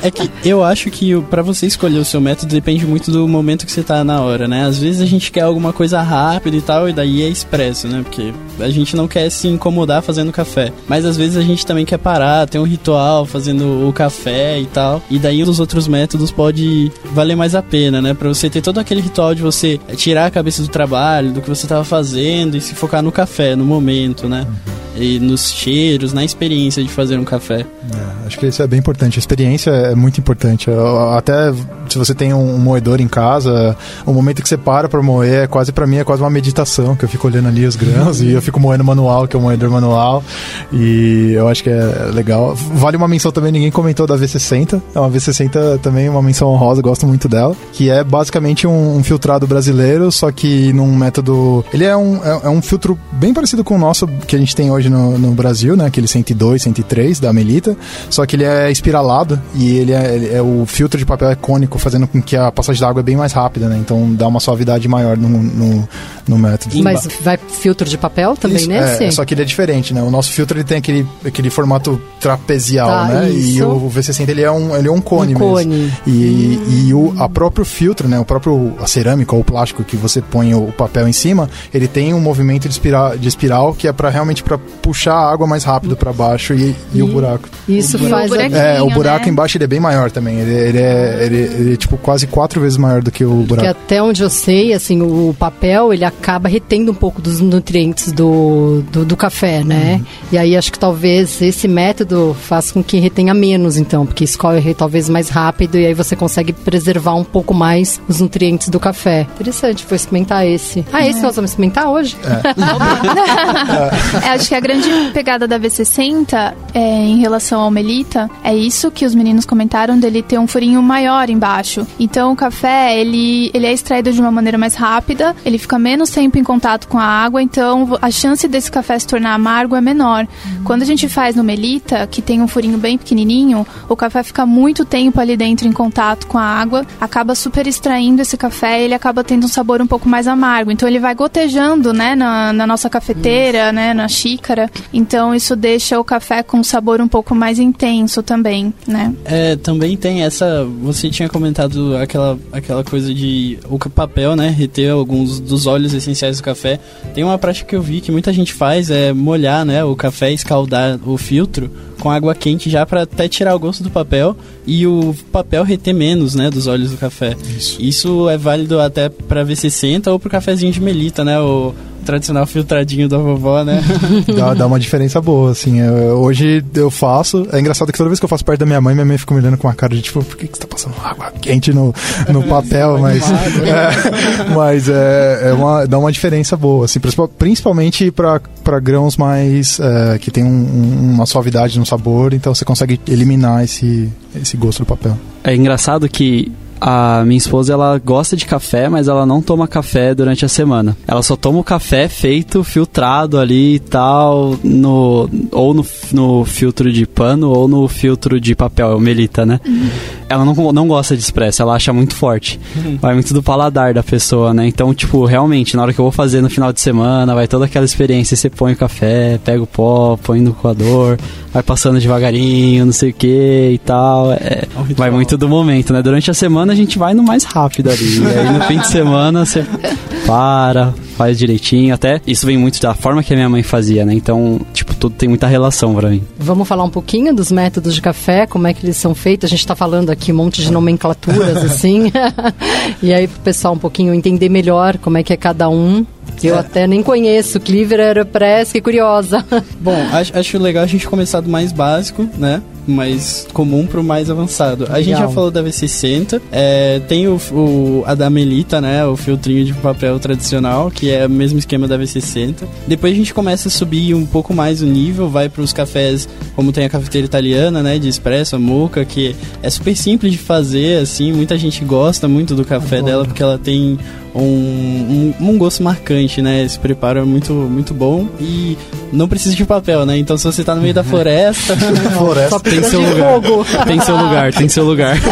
[SPEAKER 6] é que eu acho que para você escolher o seu método depende muito do momento que você tá na hora, né? Às vezes a gente quer alguma coisa rápida e tal, e daí é expresso, né? Porque a gente não quer se incomodar fazendo café. Mas às vezes a gente também quer parar, ter um ritual fazendo o café e tal. E daí os outros métodos pode valer mais a pena, né? Pra você ter todo aquele ritual de você tirar a cabeça do trabalho, do que você tava fazendo e se focar no café, no momento, né? Uhum e nos cheiros, na experiência de fazer um café.
[SPEAKER 3] É, acho que isso é bem importante. A experiência é muito importante. Até se você tem um moedor em casa, o momento que você para para moer é quase para mim é quase uma meditação, que eu fico olhando ali os grãos e eu fico moendo manual, que é o moedor manual. E eu acho que é legal. Vale uma menção também, ninguém comentou da V60. É uma V60 também uma menção honrosa, gosto muito dela, que é basicamente um, um filtrado brasileiro, só que num método, ele é um é, é um filtro bem parecido com o nosso que a gente tem hoje hoje no, no Brasil, né? Aquele 102, 103 da Melita. Só que ele é espiralado e ele é, ele é, o filtro de papel é cônico, fazendo com que a passagem da água é bem mais rápida, né? Então dá uma suavidade maior no, no, no método.
[SPEAKER 5] Mas vai filtro de papel também
[SPEAKER 3] isso,
[SPEAKER 5] nesse?
[SPEAKER 3] É, só que ele é diferente, né? O nosso filtro ele tem aquele, aquele formato trapezial, tá, né? Isso. E o V60 ele é um, ele é um cone um mesmo. Cone. E, hum. e o a próprio filtro, né? O próprio a cerâmica ou o plástico que você põe o papel em cima, ele tem um movimento de espiral, de espiral que é para realmente para puxar a água mais rápido para baixo e, e, e, o buraco.
[SPEAKER 5] Isso
[SPEAKER 3] o
[SPEAKER 5] faz
[SPEAKER 3] É, o buraco né? embaixo ele é bem maior também. Ele, ele, é, ele, ele, é tipo quase quatro vezes maior do que o buraco. Porque
[SPEAKER 5] até onde eu sei, assim, o papel ele acaba retendo um pouco dos nutrientes do, do, do café, né? Uhum. E aí acho que talvez esse método faça com que retenha menos, então, porque escorre talvez mais rápido e aí você consegue preservar um pouco mais os nutrientes do café. Interessante, vou experimentar esse. Ah, esse é. nós vamos experimentar hoje?
[SPEAKER 4] É. é. acho que a grande pegada da V60 é, em relação ao Melita é isso que os meninos comentaram dele ter um furinho maior embaixo. Então o café, ele, ele é extraído de uma maneira mais rápida, ele fica menos tempo em contato com a água, então a chance desse café se tornar amargo é menor. Uhum. Quando a gente faz no Melita, que tem um furinho bem pequenininho, o café fica muito tempo ali dentro em contato com a água, acaba super extraindo esse café e ele acaba tendo um sabor um pouco mais amargo. Então ele vai gotejando, né, na, na nossa cafeteira, né, na xícara. Então isso deixa o café com um sabor um pouco mais intenso também, né?
[SPEAKER 6] É, também tem essa. Você tinha comentado aquela, aquela coisa de o papel, né, reter alguns dos óleos essenciais do café. Tem uma prática que eu vi que muita gente faz é molhar, né, o café, escaldar o filtro com água quente já para até tirar o gosto do papel e o papel reter menos, né, dos óleos do café. Isso, Isso é válido até para V60 ou pro cafezinho de melita, né, o tradicional filtradinho da vovó, né?
[SPEAKER 3] dá, dá uma diferença boa, assim. Eu, hoje eu faço. É engraçado que toda vez que eu faço perto da minha mãe, minha mãe fica me olhando com uma cara de tipo, por que, que você tá passando água quente no, no papel? mas é, mas é, é uma, dá uma diferença boa, assim, principalmente para grãos mais. É, que tem um, uma suavidade no sabor, então você consegue eliminar esse, esse gosto do papel.
[SPEAKER 2] É engraçado que a minha esposa ela gosta de café, mas ela não toma café durante a semana. Ela só toma o café feito, filtrado ali e tal, no, ou no, no filtro de pano ou no filtro de papel, é o melita, né? Uhum. Ela não, não gosta de expresso, ela acha muito forte. Uhum. Vai muito do paladar da pessoa, né? Então, tipo, realmente, na hora que eu vou fazer no final de semana, vai toda aquela experiência. Você põe o café, pega o pó, põe no coador, vai passando devagarinho, não sei o que e tal. É, é vai muito do momento, né? Durante a semana a gente vai no mais rápido ali. e aí no fim de semana você para, faz direitinho. Até isso vem muito da forma que a minha mãe fazia, né? Então, tipo, tudo tem muita relação para mim.
[SPEAKER 5] Vamos falar um pouquinho dos métodos de café, como é que eles são feitos. A gente está falando aqui um monte de nomenclaturas, assim. e aí, pro pessoal um pouquinho entender melhor como é que é cada um. Eu é. até nem conheço. Cleaver Aeropress, que curiosa.
[SPEAKER 6] Bom, acho, acho legal a gente começar do mais básico, né? mais comum pro mais avançado. A Legal. gente já falou da V60, é, tem o, o, a da Melita, né? O filtrinho de papel tradicional, que é o mesmo esquema da V60. Depois a gente começa a subir um pouco mais o nível, vai para os cafés, como tem a cafeteira italiana, né? De espresso, a moca, que é super simples de fazer, assim. Muita gente gosta muito do café dela, porque ela tem um, um, um, gosto marcante, né? Esse preparo é muito, muito bom e não precisa de papel, né? Então se você tá no meio da floresta,
[SPEAKER 3] floresta
[SPEAKER 2] tem seu lugar. Tem seu lugar, tem seu lugar.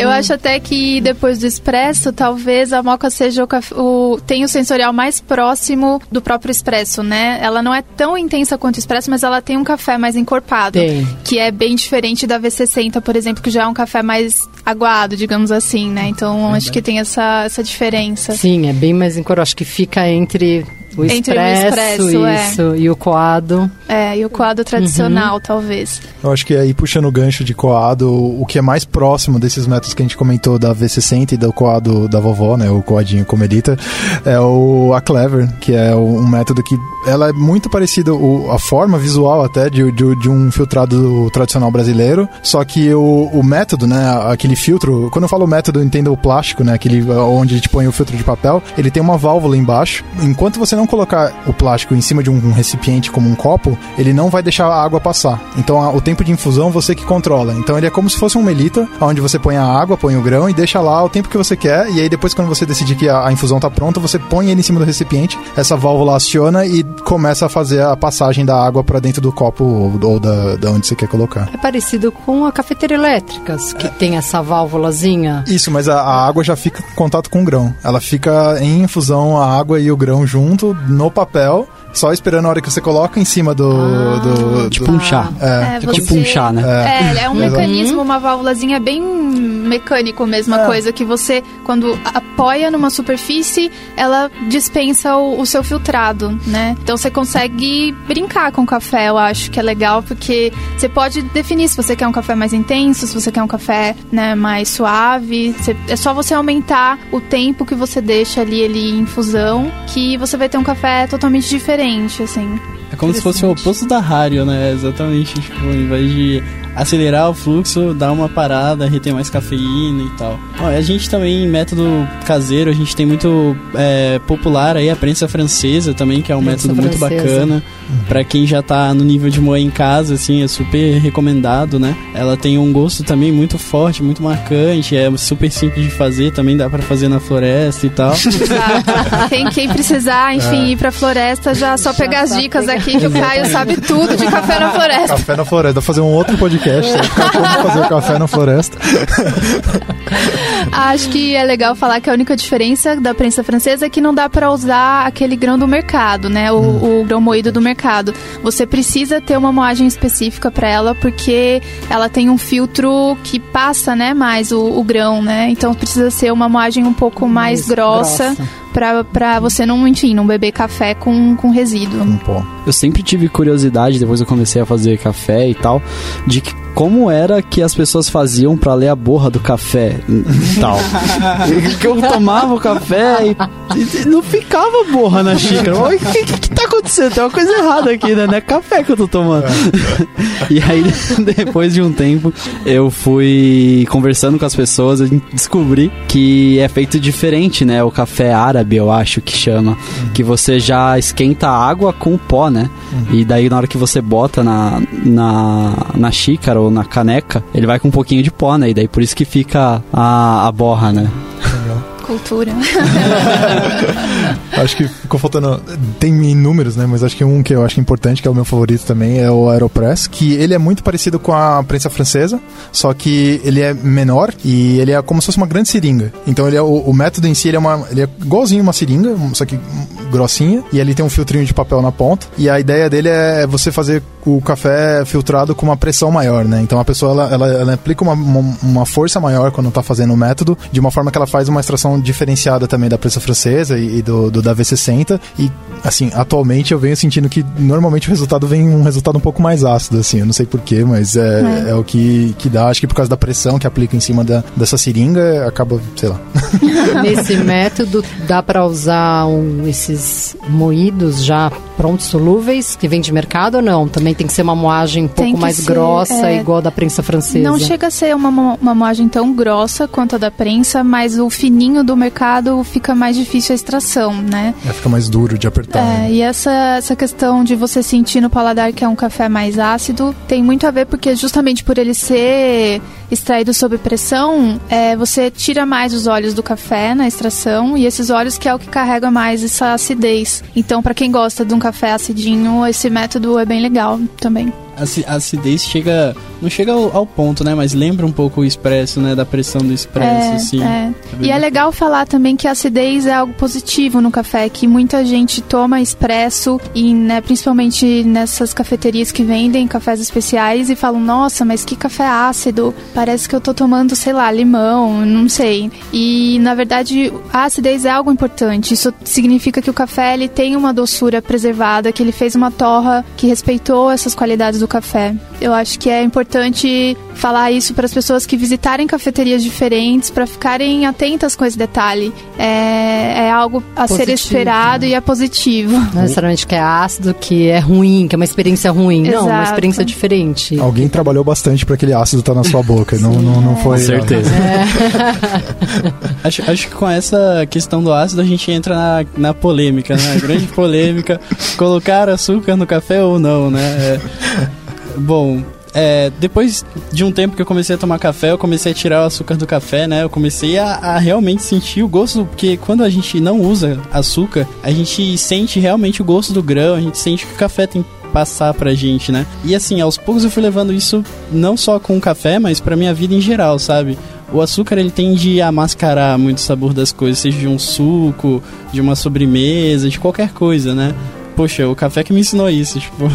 [SPEAKER 4] Eu acho até que depois do expresso, talvez a moca seja o, o tem o sensorial mais próximo do próprio expresso, né? Ela não é tão intensa quanto o expresso, mas ela tem um café mais encorpado, tem. que é bem diferente da V60, por exemplo, que já é um café mais aguado, digamos assim, né? Então acho que tem essa, essa diferença.
[SPEAKER 5] Sim, é bem mais encorpado. Acho que fica entre o Entre expresso, o expresso é. isso, é. e o coado.
[SPEAKER 4] É, e o coado tradicional, uhum. talvez.
[SPEAKER 3] Eu acho que aí, puxando o gancho de coado, o que é mais próximo desses métodos que a gente comentou da V60 e do coado da vovó, né, o coadinho comerita, é o a Clever, que é um método que ela é muito parecida, o, a forma visual até, de, de, de, um filtrado tradicional brasileiro, só que o, o método, né, aquele filtro, quando eu falo método, entenda o plástico, né, aquele onde a gente põe o filtro de papel, ele tem uma válvula embaixo, enquanto você não colocar o plástico em cima de um recipiente como um copo, ele não vai deixar a água passar. Então a, o tempo de infusão você que controla. Então ele é como se fosse um melita, onde você põe a água, põe o grão e deixa lá o tempo que você quer. E aí depois quando você decidir que a, a infusão está pronta, você põe ele em cima do recipiente, essa válvula aciona e começa a fazer a passagem da água para dentro do copo ou, ou da, da, onde você quer colocar.
[SPEAKER 5] É parecido com a cafeteira elétrica, que é. tem essa válvulazinha.
[SPEAKER 3] Isso, mas a, a água já fica em contato com o grão. Ela fica em infusão a água e o grão junto no papel só esperando a hora que você coloca em cima do. Ah, do,
[SPEAKER 2] tipo um chá.
[SPEAKER 4] É, é tipo
[SPEAKER 2] um chá, né?
[SPEAKER 4] É, é, é um mecanismo, uma válvulazinha bem mecânico mesmo, a é. coisa que você, quando apoia numa superfície, ela dispensa o, o, seu filtrado, né? Então você consegue brincar com o café, eu acho que é legal, porque você pode definir se você quer um café mais intenso, se você quer um café né, mais suave. Você, é só você aumentar o tempo que você deixa ali ele em infusão, que você vai ter um café totalmente diferente diferente, assim.
[SPEAKER 6] É como se fosse o oposto da rádio, né? Exatamente. Tipo, ao invés de acelerar o fluxo, dar uma parada, reter mais cafeína e tal. Ó, a gente também, método caseiro, a gente tem muito é, popular aí a prensa francesa também, que é um
[SPEAKER 5] Prensa
[SPEAKER 6] método muito
[SPEAKER 5] francesa.
[SPEAKER 6] bacana. Pra quem já tá no nível de moer em casa, assim, é super recomendado, né? Ela tem um gosto também muito forte, muito marcante, é super simples de fazer, também dá pra fazer na floresta e tal.
[SPEAKER 4] Exato. Quem, quem precisar, enfim, ir pra floresta, já só pegar as dicas
[SPEAKER 5] pegando.
[SPEAKER 4] aqui que o Caio sabe tudo de café na floresta.
[SPEAKER 3] Café na floresta. Fazer um outro podcast. Né? Como fazer café na floresta.
[SPEAKER 4] Acho que é legal falar que a única diferença da prensa francesa é que não dá pra usar aquele grão do mercado, né? O, o grão moído do mercado. Você precisa ter uma moagem específica pra ela porque ela tem um filtro que passa, né, mais o, o grão, né? Então precisa ser uma moagem um pouco mais,
[SPEAKER 5] Mais
[SPEAKER 4] grossa,
[SPEAKER 5] grossa.
[SPEAKER 4] Pra, pra você não, enfim, não beber café com, com resíduo.
[SPEAKER 3] Pó.
[SPEAKER 2] Eu sempre tive curiosidade, depois eu comecei a fazer café e tal, de que como era que as pessoas faziam pra ler a borra do café tal. que eu tomava o café e, e não ficava borra na xícara. O que, que, que tá acontecendo? Tem uma coisa errada aqui, né? Não é café que eu tô tomando. e aí, depois de um tempo, eu fui conversando com as pessoas descobri que é feito diferente, né? O café árabe, eu acho que chama. Que você já esquenta a água com o pó, né? E daí na hora que você bota na, na, na xícara ou na caneca, ele vai com um pouquinho de pó, né? E daí por isso que fica a, a borra, né?
[SPEAKER 4] Cultura.
[SPEAKER 3] Acho que ficou faltando. Tem inúmeros, né? Mas acho que um que eu acho importante, que é o meu favorito também, é o Aeropress. Que ele é muito parecido com a prensa francesa, só que ele é menor e ele é como se fosse uma grande seringa. Então ele é, o, o método em si ele é, uma, ele é igualzinho uma seringa, só que grossinha. E ali tem um filtrinho de papel na ponta. E a ideia dele é você fazer o café filtrado com uma pressão maior, né? Então a pessoa ela, ela, ela aplica uma, uma, uma força maior quando tá fazendo o método, de uma forma que ela faz uma extração diferenciada também da prensa francesa e, e do, do da V60. E assim, atualmente eu venho sentindo que normalmente o resultado vem um resultado um pouco mais ácido, assim. Eu não sei porquê, mas é, é. o que, que dá. Acho que por causa da pressão que aplica em cima da, dessa seringa, acaba, sei lá.
[SPEAKER 5] Nesse método dá para usar um, esses moídos já prontos solúveis que vem de mercado ou não? Também tem que ser uma moagem um pouco mais
[SPEAKER 4] ser,
[SPEAKER 5] grossa,
[SPEAKER 4] é,
[SPEAKER 5] igual a da prensa francesa.
[SPEAKER 4] Não chega a ser uma, uma moagem tão grossa quanto a da prensa, mas o fininho do mercado fica mais difícil a extração, né?
[SPEAKER 3] É, fica mais duro de apertar.
[SPEAKER 4] É,
[SPEAKER 3] né?
[SPEAKER 4] e essa, essa questão de você sentir no paladar que é um café mais ácido tem muito a ver porque justamente por ele ser extraído sob pressão, é, você tira mais os óleos do café na extração e esses óleos que é o que carrega mais essa acidez. Então, para quem gosta de um café acidinho, esse método é bem legal também.
[SPEAKER 6] A aci- a acidez chega. Não chega ao, ao ponto, né? Mas lembra um pouco o expresso, né? Da pressão do expresso,
[SPEAKER 4] É,
[SPEAKER 6] assim.
[SPEAKER 4] é.
[SPEAKER 6] bem
[SPEAKER 4] E é legal falar também que a acidez é algo positivo no café, que muita gente toma expresso e, né, principalmente nessas cafeterias que vendem cafés especiais e falam, nossa, mas que café ácido, parece que eu tô tomando, sei lá, limão, não sei. E na verdade a acidez é algo importante. Isso significa que o café ele tem uma doçura preservada, que ele fez uma torra que respeitou essas qualidades do café. Eu acho que é importante falar isso para as pessoas que visitarem cafeterias diferentes, para ficarem atentas com esse detalhe. É, é algo a ser
[SPEAKER 5] Positivo.
[SPEAKER 4] esperado e é positivo.
[SPEAKER 5] Não necessariamente que é ácido, que é ruim, que é uma experiência ruim. Não, uma
[SPEAKER 4] Exato.
[SPEAKER 5] experiência diferente.
[SPEAKER 3] Alguém trabalhou bastante para aquele ácido estar na sua boca. Não, não, não foi.
[SPEAKER 2] Com certeza.
[SPEAKER 6] Acho, acho que com essa questão do ácido a gente entra na, na polêmica, né? A grande polêmica. Colocar açúcar no café ou não, né? É, bom, é, depois de um tempo que eu comecei a tomar café, eu comecei a tirar o açúcar do café, né? Eu comecei a, a realmente sentir o gosto, porque quando a gente não usa açúcar, a gente sente realmente o gosto do grão, a gente sente que o café tem passar pra gente, né? E assim, aos poucos eu fui levando isso não só com o café, mas pra minha vida em geral, sabe? O açúcar ele tende a mascarar muito o sabor das coisas, seja de um suco, de uma sobremesa, de qualquer coisa, né? Poxa, o café que me ensinou isso, tipo.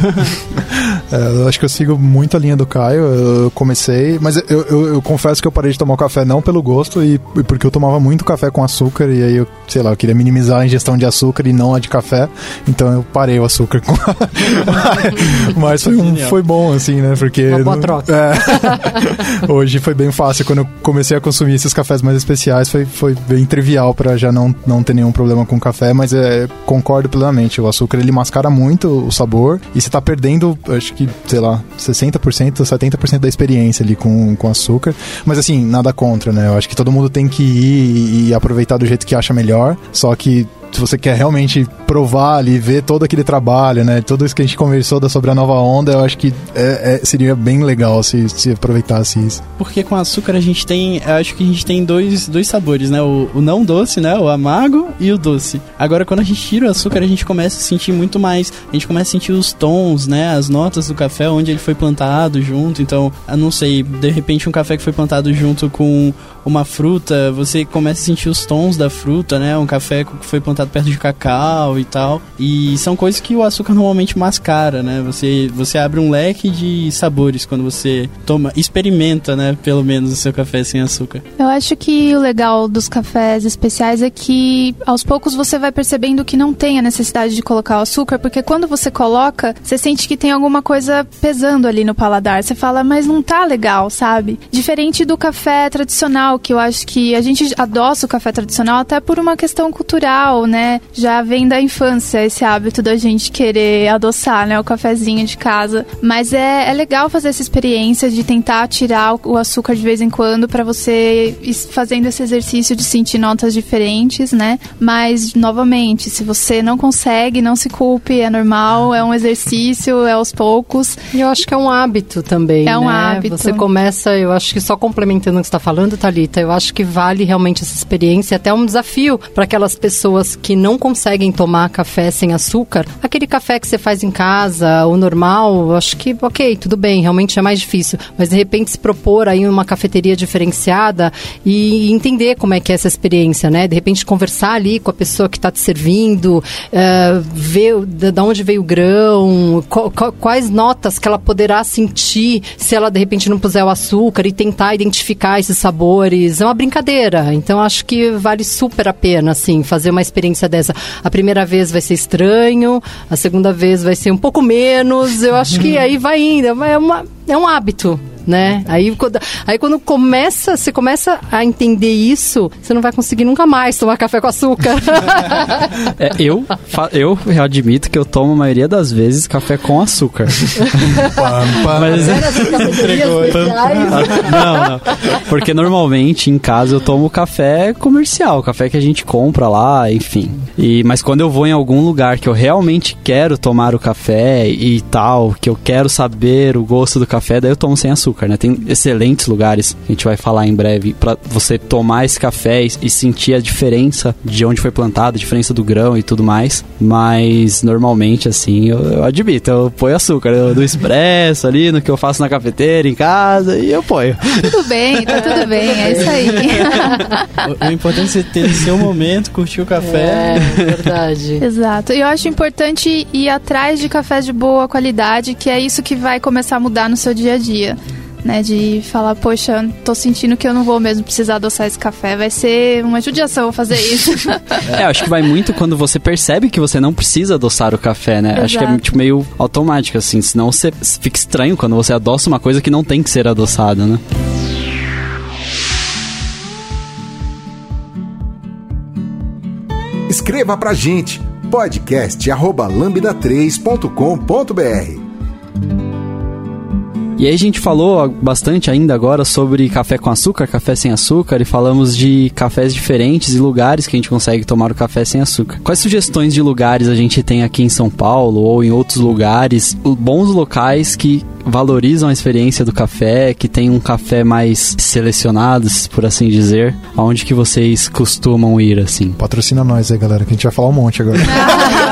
[SPEAKER 3] É, eu acho que eu sigo muito a linha do Caio. Eu comecei, mas eu, eu, eu confesso que eu parei de tomar o café não pelo gosto e, e porque eu tomava muito café com açúcar e aí eu, sei lá, eu queria minimizar a ingestão de açúcar e não a de café. Então eu parei o açúcar com. mas foi, um, foi bom, assim, né? Porque.
[SPEAKER 5] Uma boa troca.
[SPEAKER 3] É. Hoje foi bem fácil. Quando eu comecei a consumir esses cafés mais especiais, foi, foi bem trivial para já não, não ter nenhum problema com café, mas é, concordo plenamente. O açúcar ele mascara muito o sabor e você tá perdendo, acho que, sei lá, 60%, 70% da experiência ali com, com açúcar. Mas assim, nada contra, né? Eu acho que todo mundo tem que ir e aproveitar do jeito que acha melhor. Só que se você quer realmente provar ali, ver todo aquele trabalho, né? Tudo isso que a gente conversou da, sobre a nova onda, eu acho que é, é, seria bem legal se, se aproveitasse isso.
[SPEAKER 6] Porque com açúcar a gente tem, acho que a gente tem dois, dois sabores, né? O, o não doce, né? O amargo e o doce. Agora, quando a gente tira o açúcar, a gente começa a sentir muito mais, a gente começa a sentir os tons, né? As notas do café, onde ele foi plantado junto. Então, eu não sei, de repente um café que foi plantado junto com uma fruta, você começa a sentir os tons da fruta, né? Um café que foi plantado perto de cacau e tal. E são coisas que o açúcar normalmente mascara, né? Você, você abre um leque de sabores quando você toma, experimenta, né? Pelo menos o seu café sem açúcar.
[SPEAKER 4] Eu acho que o legal dos cafés especiais é que aos poucos você vai percebendo que não tem a necessidade de colocar o açúcar, porque quando você coloca, você sente que tem alguma coisa pesando ali no paladar. Você fala, mas não tá legal, sabe? Diferente do café tradicional que eu acho que a gente adoça o café tradicional até por uma questão cultural, né? Já vem da infância esse hábito da gente querer adoçar, né? O cafezinho de casa. Mas é, é legal fazer essa experiência de tentar tirar o açúcar de vez em quando para você ir fazendo esse exercício de sentir notas diferentes, né? Mas, novamente, se você não consegue, não se culpe, é normal, é um exercício, é aos poucos.
[SPEAKER 5] E eu acho que é um hábito também.
[SPEAKER 4] É um
[SPEAKER 5] né?
[SPEAKER 4] hábito.
[SPEAKER 5] Você começa, eu acho que só complementando o que você está falando, Thalita, Eu acho que vale realmente essa experiência, até um desafio para aquelas pessoas que não conseguem tomar café sem açúcar. Aquele café que você faz em casa, o normal, eu acho que, ok, tudo bem, realmente é mais difícil. Mas de repente se propor aí uma cafeteria diferenciada e entender como é que é essa experiência, né? De repente conversar ali com a pessoa que está te servindo, uh, ver de onde veio o grão, quais notas que ela poderá sentir se ela de repente não puser o açúcar e tentar identificar esses sabores é uma brincadeira. Então acho que vale super a pena, assim, fazer uma experiência dessa. A primeira vez vai ser estranho, a segunda vez vai ser um pouco menos. Eu acho que aí vai indo. É, uma, é um hábito né? Aí quando, aí quando começa, você começa a entender isso, você não vai conseguir nunca mais tomar café com açúcar.
[SPEAKER 2] é, eu, eu admito que eu tomo a maioria das vezes café com açúcar.
[SPEAKER 5] Mas
[SPEAKER 2] não, não. Porque normalmente em casa eu tomo café comercial, café que a gente compra lá, enfim. E mas quando eu vou em algum lugar que eu realmente quero tomar o café e tal, que eu quero saber o gosto do café, daí eu tomo sem açúcar açúcar, né? Tem excelentes lugares, a gente vai falar em breve, para você tomar esse café e, sentir a diferença de onde foi plantado, a diferença do grão e tudo mais. Mas normalmente, assim, eu, eu admito, eu ponho açúcar eu, do expresso ali, no que eu faço na cafeteira, em casa, e eu ponho.
[SPEAKER 4] Tudo bem, tá tudo bem, é isso aí.
[SPEAKER 6] o, o importante é ter o seu momento, curtir o café.
[SPEAKER 5] É, verdade.
[SPEAKER 4] Exato. E eu acho importante ir atrás de cafés de boa qualidade, que é isso que vai começar a mudar no seu dia a dia né? De falar, poxa, tô sentindo que eu não vou mesmo precisar adoçar esse café. Vai ser uma judiação fazer isso.
[SPEAKER 2] é, acho que vai muito quando você percebe que você não precisa adoçar o café, né? Exato. Acho que é tipo, meio automático, assim. Senão você fica estranho quando você adoça uma coisa que não tem que ser adoçada, né?
[SPEAKER 1] Escreva pra gente podcast arroba lambda3.com.br
[SPEAKER 2] e aí a gente falou bastante ainda agora sobre café com açúcar, café sem açúcar, e falamos de cafés diferentes e lugares que a gente consegue tomar o café sem açúcar. Quais sugestões de lugares a gente tem aqui em São Paulo ou em outros lugares, bons locais que valorizam a experiência do café, que tem um café mais selecionado, por assim dizer, aonde que vocês costumam ir assim?
[SPEAKER 3] Patrocina nós aí, galera, que a gente vai falar um monte agora.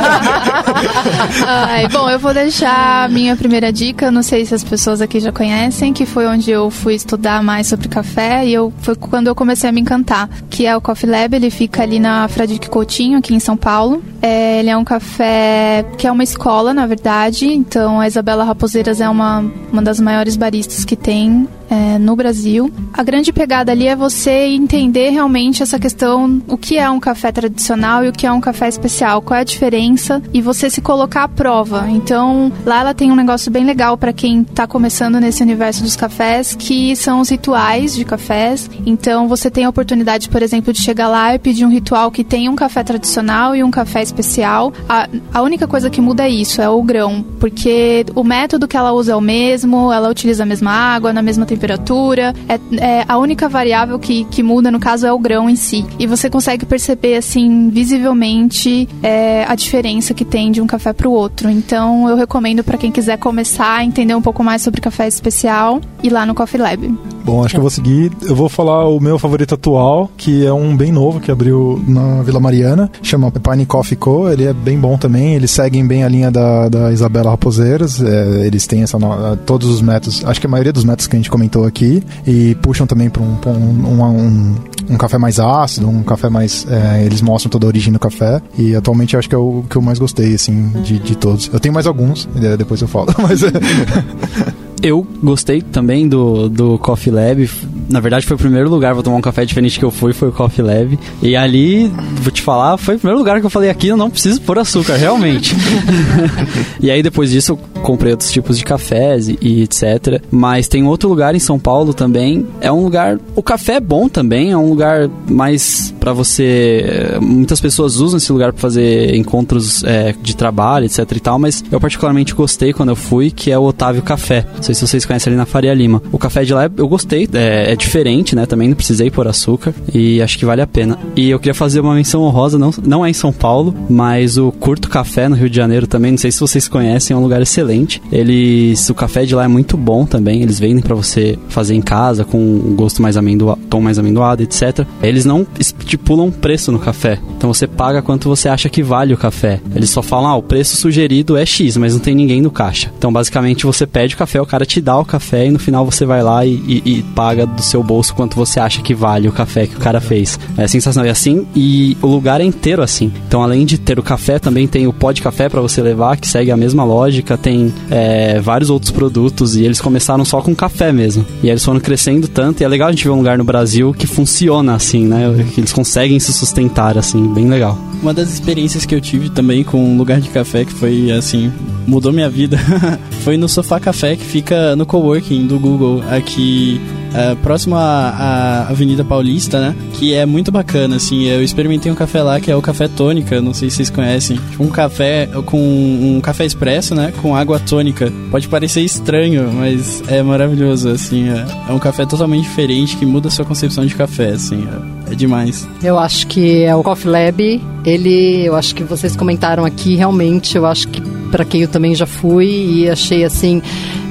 [SPEAKER 4] Ai, bom, eu vou deixar a minha primeira dica, não sei se as pessoas aqui já conhecem, que foi onde eu fui estudar mais sobre café e eu foi quando eu comecei a me encantar, que é o Coffee Lab, ele fica ali na Fradique Coutinho, aqui em São Paulo. É, ele é um café que é uma escola, na verdade, então a Isabela Raposeiras é uma, uma das maiores baristas que tem é, no Brasil. A grande pegada ali é você entender realmente essa questão, o que é um café tradicional e o que é um café especial, qual é a diferença e você se colocar à prova. Então, lá ela tem um negócio bem legal para quem está começando nesse universo dos cafés, que são os rituais de cafés. Então, você tem a oportunidade, por exemplo, de chegar lá e pedir um ritual que tem um café tradicional e um café especial. A, a única coisa que muda é isso, é o grão, porque o método que ela usa é o mesmo, ela utiliza a mesma água, na mesma temperatura. É, é a única variável que, que muda, no caso, é o grão em si. E você consegue perceber, assim, visivelmente é, a diferença que tem de um café para o outro. Então, eu recomendo para quem quiser começar a entender um pouco mais sobre café especial, ir lá no Coffee Lab.
[SPEAKER 3] Bom, acho que eu vou seguir. Eu vou falar o meu favorito atual, que é um bem novo que abriu na Vila Mariana, chama Pine Coffee Co. Ele é bem bom também. Eles seguem bem a linha da, da Isabela Raposeiras. É, eles têm essa todos os métodos, acho que a maioria dos métodos que a gente comentou aqui, e puxam também para um, um, um, um, café mais ácido, um café mais. É, eles mostram toda a origem do café. E atualmente acho que é o que eu mais gostei, assim, de, de todos. Eu tenho mais alguns, depois eu falo. Mas.
[SPEAKER 2] eu gostei também do, do Coffee Lab. Na verdade, foi o primeiro lugar, vou tomar um café diferente que eu fui, foi o Coffee Lab. E ali, vou te falar, foi o primeiro lugar que eu falei aqui, eu não preciso pôr açúcar, realmente. e aí, depois disso, eu comprei outros tipos de cafés e, e, etc. Mas tem outro lugar em São Paulo também. É um lugar. O café é bom também, é um lugar mais para você. Muitas pessoas usam esse lugar para fazer encontros é, de trabalho, etc e tal, mas eu particularmente gostei quando eu fui, que é o Otávio Café. Não sei se vocês conhecem ali na Faria Lima. O café de lá eu gostei, é, é diferente, né? Também não precisei pôr açúcar e acho que vale a pena. E eu queria fazer uma menção honrosa, não, não é em São Paulo, mas o Curto Café no Rio de Janeiro também, não sei se vocês conhecem, é um lugar excelente. Eles, o café de lá é muito bom também, eles vendem para você fazer em casa com um gosto mais amendoado, tom mais amendoado, etc. Eles não estipulam preço no café, então você paga quanto você acha que vale o café. Eles só falam, ah, o preço sugerido é X, mas não tem ninguém no caixa. Então basicamente você pede o café, o cara te dá o café e no final você vai lá e, e, e, paga do seu bolso quanto você acha que vale o café que o cara fez. É sensacional. E assim, e o lugar é inteiro assim. Então, além de ter o café, também tem o pó de café para você levar, que segue a mesma lógica. Tem é, vários outros produtos e eles começaram só com café mesmo. E eles foram crescendo tanto. E é legal a gente ver um lugar no Brasil que funciona assim, né? Que eles conseguem se sustentar assim, bem legal.
[SPEAKER 6] Uma das experiências que eu tive também com um lugar de café que foi assim, mudou minha vida, foi no Sofá Café que fica no coworking do Google aqui uh, próximo à, à, Avenida Paulista, né? Que é muito bacana, assim. Eu experimentei um café lá que é o café tônica, não sei se vocês conhecem. Um café com um café expresso, né? Com água tônica. Pode parecer estranho, mas é maravilhoso, assim. É, é um café totalmente diferente que muda a sua concepção de café, assim. É, é demais.
[SPEAKER 5] Eu acho que é o Coffee Lab. Ele, eu acho que vocês comentaram aqui, realmente, eu acho que para quem eu também já fui e achei assim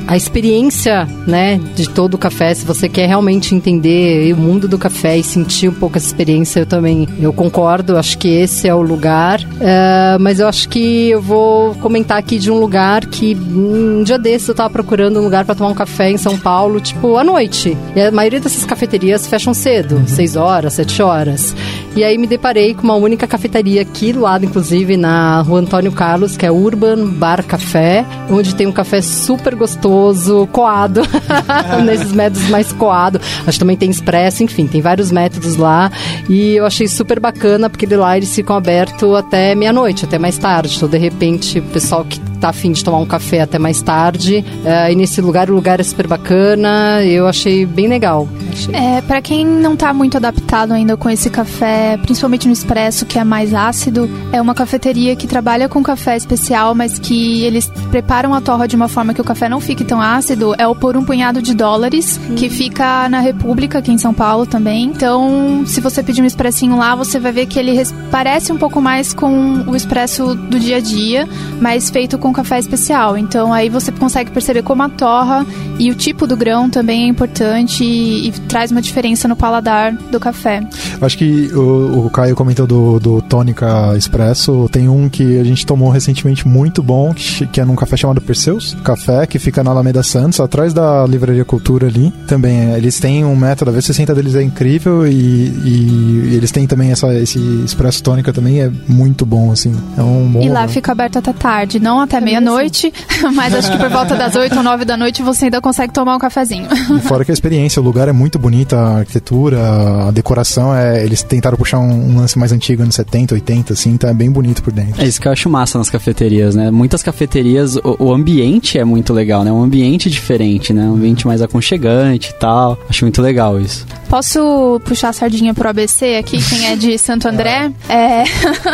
[SPEAKER 5] a experiência, né, de todo o café, se você quer realmente entender o mundo do café e sentir um pouco essa experiência, eu também, eu concordo, acho que esse é o lugar, uh, mas eu acho que eu vou comentar aqui de um lugar que um dia desses eu tava procurando um lugar para tomar um café em São Paulo, tipo, à noite, e a maioria dessas cafeterias fecham cedo, 6 uhum. horas, 7 horas, e aí me deparei com uma única cafeteria aqui do lado, inclusive, na rua Antônio Carlos, que é Urban Bar Café, onde tem um café super gostoso, coado, nesses métodos mais coado. Acho que também tem expresso, enfim, tem vários métodos lá. E eu achei super bacana, porque lá eles ficam abertos até meia-noite, até mais tarde. Então, de repente, o pessoal que tá afim de tomar um café até mais tarde. Uh, e nesse lugar, o lugar é super bacana. Eu achei bem legal. Achei.
[SPEAKER 4] É, para quem não tá muito adaptado ainda com esse café, principalmente no expresso, que é mais ácido, é uma cafeteria que trabalha com café especial, mas que eles preparam a torra de uma forma que o café não fique tão ácido. É o Por um Punhado de Dólares, hum. que fica na República, aqui em São Paulo também. Então, se você pedir um expressinho lá, você vai ver que ele parece um pouco mais com o expresso do dia a dia, mas feito com café especial. Então aí você consegue perceber como a torra e o tipo do grão também é importante e, e traz uma diferença no paladar do café.
[SPEAKER 3] Acho que o, o Caio comentou do, do Tônica Expresso. Tem um que a gente tomou recentemente muito bom, que, que é num café chamado Perseus Café, que fica na Alameda Santos, atrás da Livraria Cultura ali. Também é, eles têm um método, a V60 deles é incrível e, e, e eles têm também essa, esse Expresso Tônica também, é muito bom, assim. É um bom
[SPEAKER 4] e lá lugar. fica aberto até tarde, não até meia-noite, mas acho que por volta das 8 ou 9 da noite você ainda consegue tomar um cafezinho.
[SPEAKER 3] E fora que a experiência, o lugar é muito bonito, a arquitetura, a decoração, é, eles tentaram puxar um, um lance mais antigo, anos 70, 80, assim, então é bem bonito por dentro.
[SPEAKER 2] É isso que eu acho massa nas cafeterias, né? Muitas cafeterias, o, o ambiente é muito legal, né? Um ambiente diferente, né? Um ambiente mais aconchegante e tal. Acho muito legal isso.
[SPEAKER 4] Posso puxar a sardinha pro ABC aqui, quem é de Santo André? É.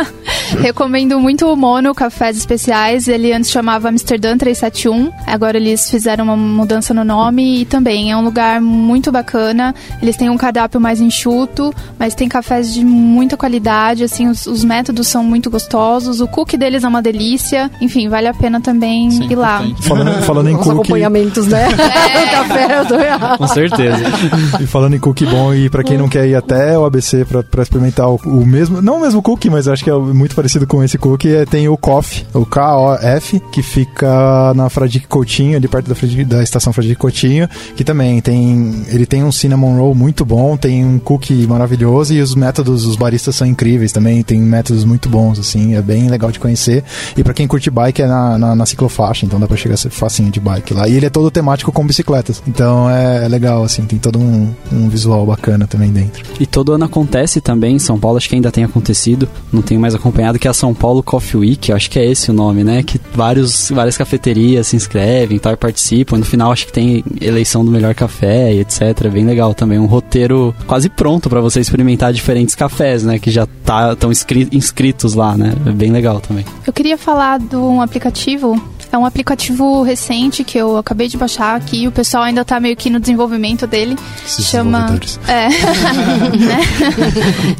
[SPEAKER 4] Recomendo muito o Mono Cafés Especiais. Ele antes chamava Amsterdã 371. Agora eles fizeram uma mudança no nome e também é um lugar muito bacana. Eles têm um cardápio mais enxuto, mas tem cafés de muita qualidade. Assim, os, os métodos são muito gostosos. O cookie deles é uma delícia. Enfim, vale a pena também
[SPEAKER 6] Sim,
[SPEAKER 4] ir lá.
[SPEAKER 3] Falando, falando em
[SPEAKER 5] Os
[SPEAKER 3] cookie,
[SPEAKER 5] acompanhamentos, né? o café, eu tô errado.
[SPEAKER 2] Com certeza.
[SPEAKER 3] e falando em cookie bom, e pra quem não quer ir até o ABC pra, pra experimentar o, o mesmo, não o mesmo cookie, mas acho que é muito parecido com esse cookie, é, tem o KOF, o K-O-F, que fica na Fradique Coutinho, ali perto da, Fradique- da estação Fradique Coutinho, que também tem, ele tem um cinnamon roll muito bom, tem um cookie maravilhoso e os métodos, os baristas são incríveis também, tem métodos muito bons, assim, é bem legal de conhecer. E pra quem curte bike é na, na, na ciclofaixa, então dá pra chegar facinho de bike lá. E ele é todo temático com bicicletas, então é, é legal, assim, tem todo um, um visual bacana também dentro.
[SPEAKER 2] E todo ano acontece também em São Paulo, acho que ainda tem acontecido, não tenho mais acompanhado, que é a São Paulo Coffee Week, acho que é esse o nome, né? Que vários, várias cafeterias se inscrevem tal, e participam. No final acho que tem eleição do melhor café e etc. Bem legal também. Um roteiro quase pronto pra você experimentar diferentes cafés, né? Que já tá, estão inscritos lá, né? É bem legal também.
[SPEAKER 4] Eu queria falar de um aplicativo. É um aplicativo recente que eu acabei de baixar aqui. O pessoal ainda tá meio que no desenvolvimento dele.
[SPEAKER 3] Esses
[SPEAKER 4] Chama. É. né?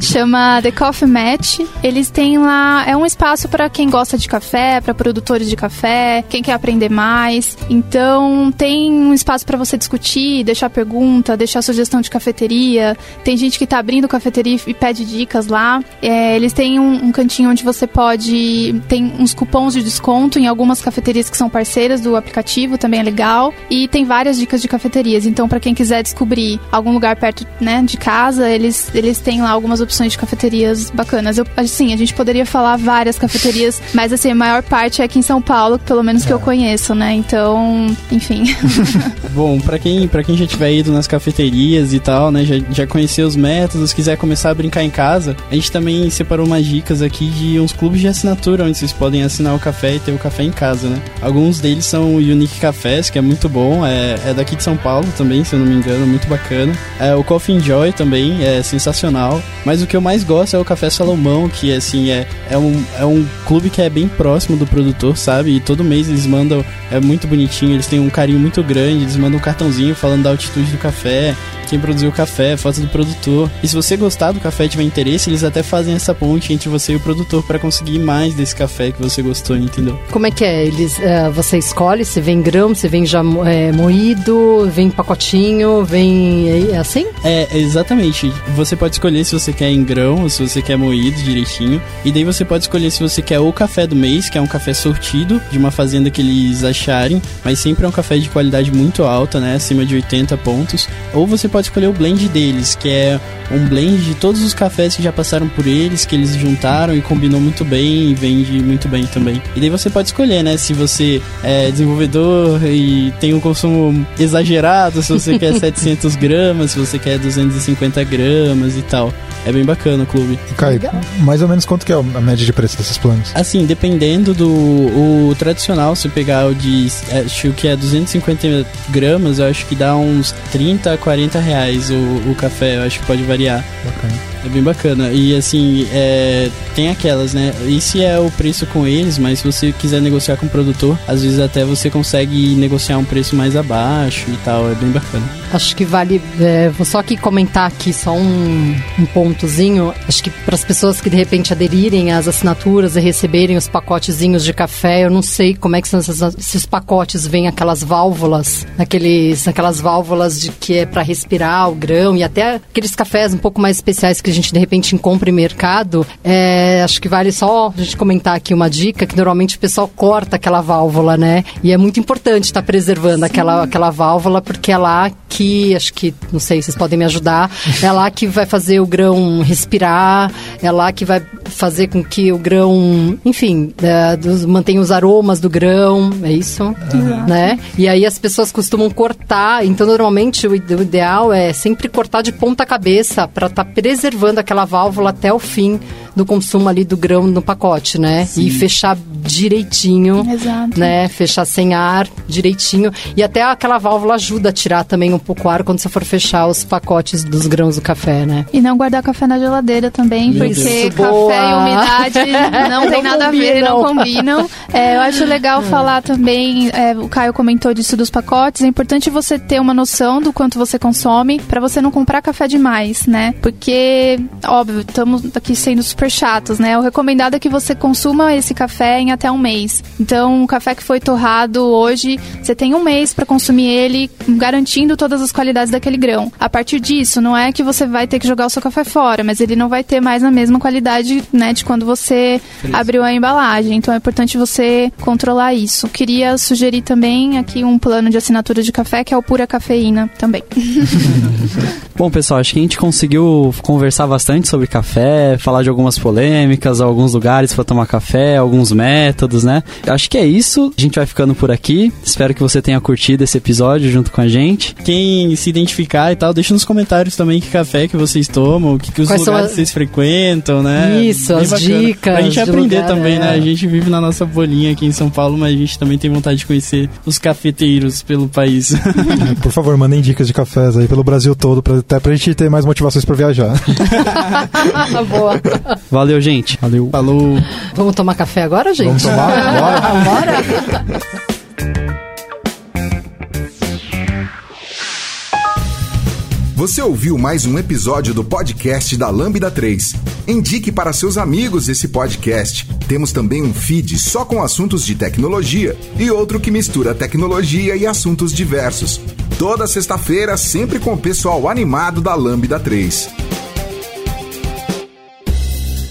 [SPEAKER 4] Chama The Coffee Match. Eles têm lá. É um espaço para quem gosta de café, para produtores de café, quem quer aprender mais. Então, tem um espaço para você discutir, deixar pergunta, deixar sugestão de cafeteria. Tem gente que tá abrindo cafeteria e pede dicas lá. É, eles têm um, um cantinho onde você pode. Tem uns cupons de desconto em algumas cafeterias que são parceiras do aplicativo, também é legal. E tem várias dicas de cafeterias. Então, para quem quiser descobrir algum lugar perto né, de casa, eles, eles têm lá algumas opções de cafeterias bacanas. Eu, assim, a gente poderia falar várias cafeterias, mas assim, a maior parte é aqui em São Paulo, pelo menos que eu conheço, né? Então, enfim.
[SPEAKER 6] Bom, pra quem, pra quem já tiver ido nas cafeterias e tal, né, já, já conheceu os métodos, quiser começar a brincar em casa, a gente também separou umas dicas aqui de uns clubes de assinatura onde vocês podem assinar o café e ter o café em casa, né? Alguns deles são o Unique Cafés, que é muito bom, é, é daqui de São Paulo também, se eu não me engano, muito bacana. É, o Coffee Enjoy também é sensacional, mas o que eu mais gosto é o Café Salomão, que assim, é, é, um, é um clube que é bem próximo do produtor, sabe? E todo mês eles mandam, é muito bonitinho, eles têm um carinho muito grande, eles mandam um cartãozinho falando da altitude do café, quem produziu o café, foto do produtor. E se você gostar do café e tiver interesse, eles até fazem essa ponte entre você e o produtor para conseguir mais desse café que você gostou, entendeu?
[SPEAKER 5] Como é que é? Eles, é, você escolhe se vem grão, se vem já é, moído, vem pacotinho, vem é assim?
[SPEAKER 6] É, exatamente. Você pode escolher se você quer em grão ou se você quer moído direitinho. E daí você pode escolher se você quer o café do mês, que é um café sortido de uma fazenda que eles acharem, mas sempre é um café de qualidade muito alta, né? Acima de 80 pontos. Ou você pode escolher o blend deles, que é um blend de todos os cafés que já passaram por eles, que eles juntaram e combinou muito bem e vende muito bem também. E daí você pode escolher, né? Se você é desenvolvedor e tem um consumo exagerado, se você quer 700 gramas, se você quer 250 gramas e tal. É bem bacana o clube.
[SPEAKER 3] E Caio, mais ou menos quanto que é a média de preço desses planos?
[SPEAKER 6] Assim, dependendo do o tradicional, se pegar o de é, acho que é 250 gramas, eu acho que dá uns 30 a 40 reais o, o café, eu acho que pode variar.
[SPEAKER 3] Bacana.
[SPEAKER 6] É bem bacana. E assim, é, tem aquelas, né? Esse é o preço com eles, mas se você quiser negociar com o produtor, às vezes até você consegue negociar um preço mais abaixo e tal. É bem bacana.
[SPEAKER 5] Acho que vale. é, vou só aqui comentar aqui só um, um pontozinho. Acho que para as pessoas que de repente aderirem às assinaturas e receberem os pacotezinhos de café, eu não sei como é que são esses, esses pacotes. Vêm aquelas válvulas, aqueles, aquelas válvulas de que é para respirar o grão e até aqueles cafés um pouco mais especiais que a gente de repente encontra em mercado. É, acho que vale só a gente comentar aqui uma dica que normalmente o pessoal corta aquela válvula, né? E é muito importante estar preservando aquela, aquela válvula porque é lá que acho que não sei, vocês podem me ajudar. É lá que vai fazer o grão respirar, é lá que vai fazer com que o grão, enfim, é, dos, mantenha os aromas do grão, é isso, né? E aí as pessoas costumam cortar, então normalmente o, o ideal é sempre cortar de ponta cabeça para estar preservando aquela válvula até o fim do consumo ali do grão no pacote, né? E fechar direitinho,
[SPEAKER 4] Exato.
[SPEAKER 5] né? Fechar sem ar direitinho. E até aquela válvula ajuda a tirar também um pouco o ar quando você for fechar os pacotes dos grãos do café, né?
[SPEAKER 4] E não guardar café na geladeira também,
[SPEAKER 6] Meu
[SPEAKER 4] porque
[SPEAKER 5] Deus.
[SPEAKER 4] café
[SPEAKER 5] Boa.
[SPEAKER 4] e umidade não tem
[SPEAKER 5] Não
[SPEAKER 4] nada a ver,
[SPEAKER 5] combinam.
[SPEAKER 4] não combinam. É, eu acho legal falar também, é, o Caio comentou disso dos pacotes, é importante você ter uma noção do quanto você consome para você não comprar café demais, né? Porque, óbvio, estamos aqui sendo super chatos, né? O recomendado é que você consuma esse café em até um mês. Então, um café que foi torrado hoje, você tem um mês para consumir ele, garantindo todas as qualidades daquele grão. A partir disso, não é que você vai ter que jogar o seu café fora, mas ele não vai ter mais a mesma qualidade, né, de quando você abriu a embalagem. Então, é importante você controlar isso. Queria sugerir também aqui um plano de assinatura de café que é o Pura Cafeína também.
[SPEAKER 2] Bom, pessoal, acho que a gente conseguiu conversar bastante sobre café, falar de algumas polêmicas, alguns lugares para tomar café, alguns métodos, né? Acho que é isso. A gente vai ficando por aqui. Espero que você tenha curtido esse episódio junto com a gente.
[SPEAKER 6] Quem se identificar e tal, deixa nos comentários também que café que vocês tomam, que, que os
[SPEAKER 5] Quais são
[SPEAKER 6] lugares
[SPEAKER 5] as-
[SPEAKER 6] vocês frequentam, né?
[SPEAKER 5] Isso,
[SPEAKER 6] Bem
[SPEAKER 5] as
[SPEAKER 6] bacana.
[SPEAKER 5] dicas
[SPEAKER 6] Pra gente
[SPEAKER 5] de
[SPEAKER 6] aprender
[SPEAKER 5] lugar,
[SPEAKER 6] também,
[SPEAKER 5] é.
[SPEAKER 6] né? A gente vive na nossa bolinha aqui em São Paulo, mas a gente também tem vontade de conhecer os cafeteiros pelo país.
[SPEAKER 3] Por favor, mandem dicas de cafés aí pelo Brasil todo, pra, até pra gente ter mais motivações pra viajar.
[SPEAKER 5] Boa.
[SPEAKER 2] Valeu, gente. Valeu.
[SPEAKER 6] Falou!
[SPEAKER 5] Vamos tomar café agora, gente?
[SPEAKER 3] Vamos tomar? Bora?
[SPEAKER 5] Bora?
[SPEAKER 1] Você ouviu mais um episódio do podcast da Lambda 3. Indique para seus amigos esse podcast. Temos também um feed só com assuntos de tecnologia e outro que mistura tecnologia e assuntos diversos. Toda sexta-feira, sempre com o pessoal animado da Lambda 3.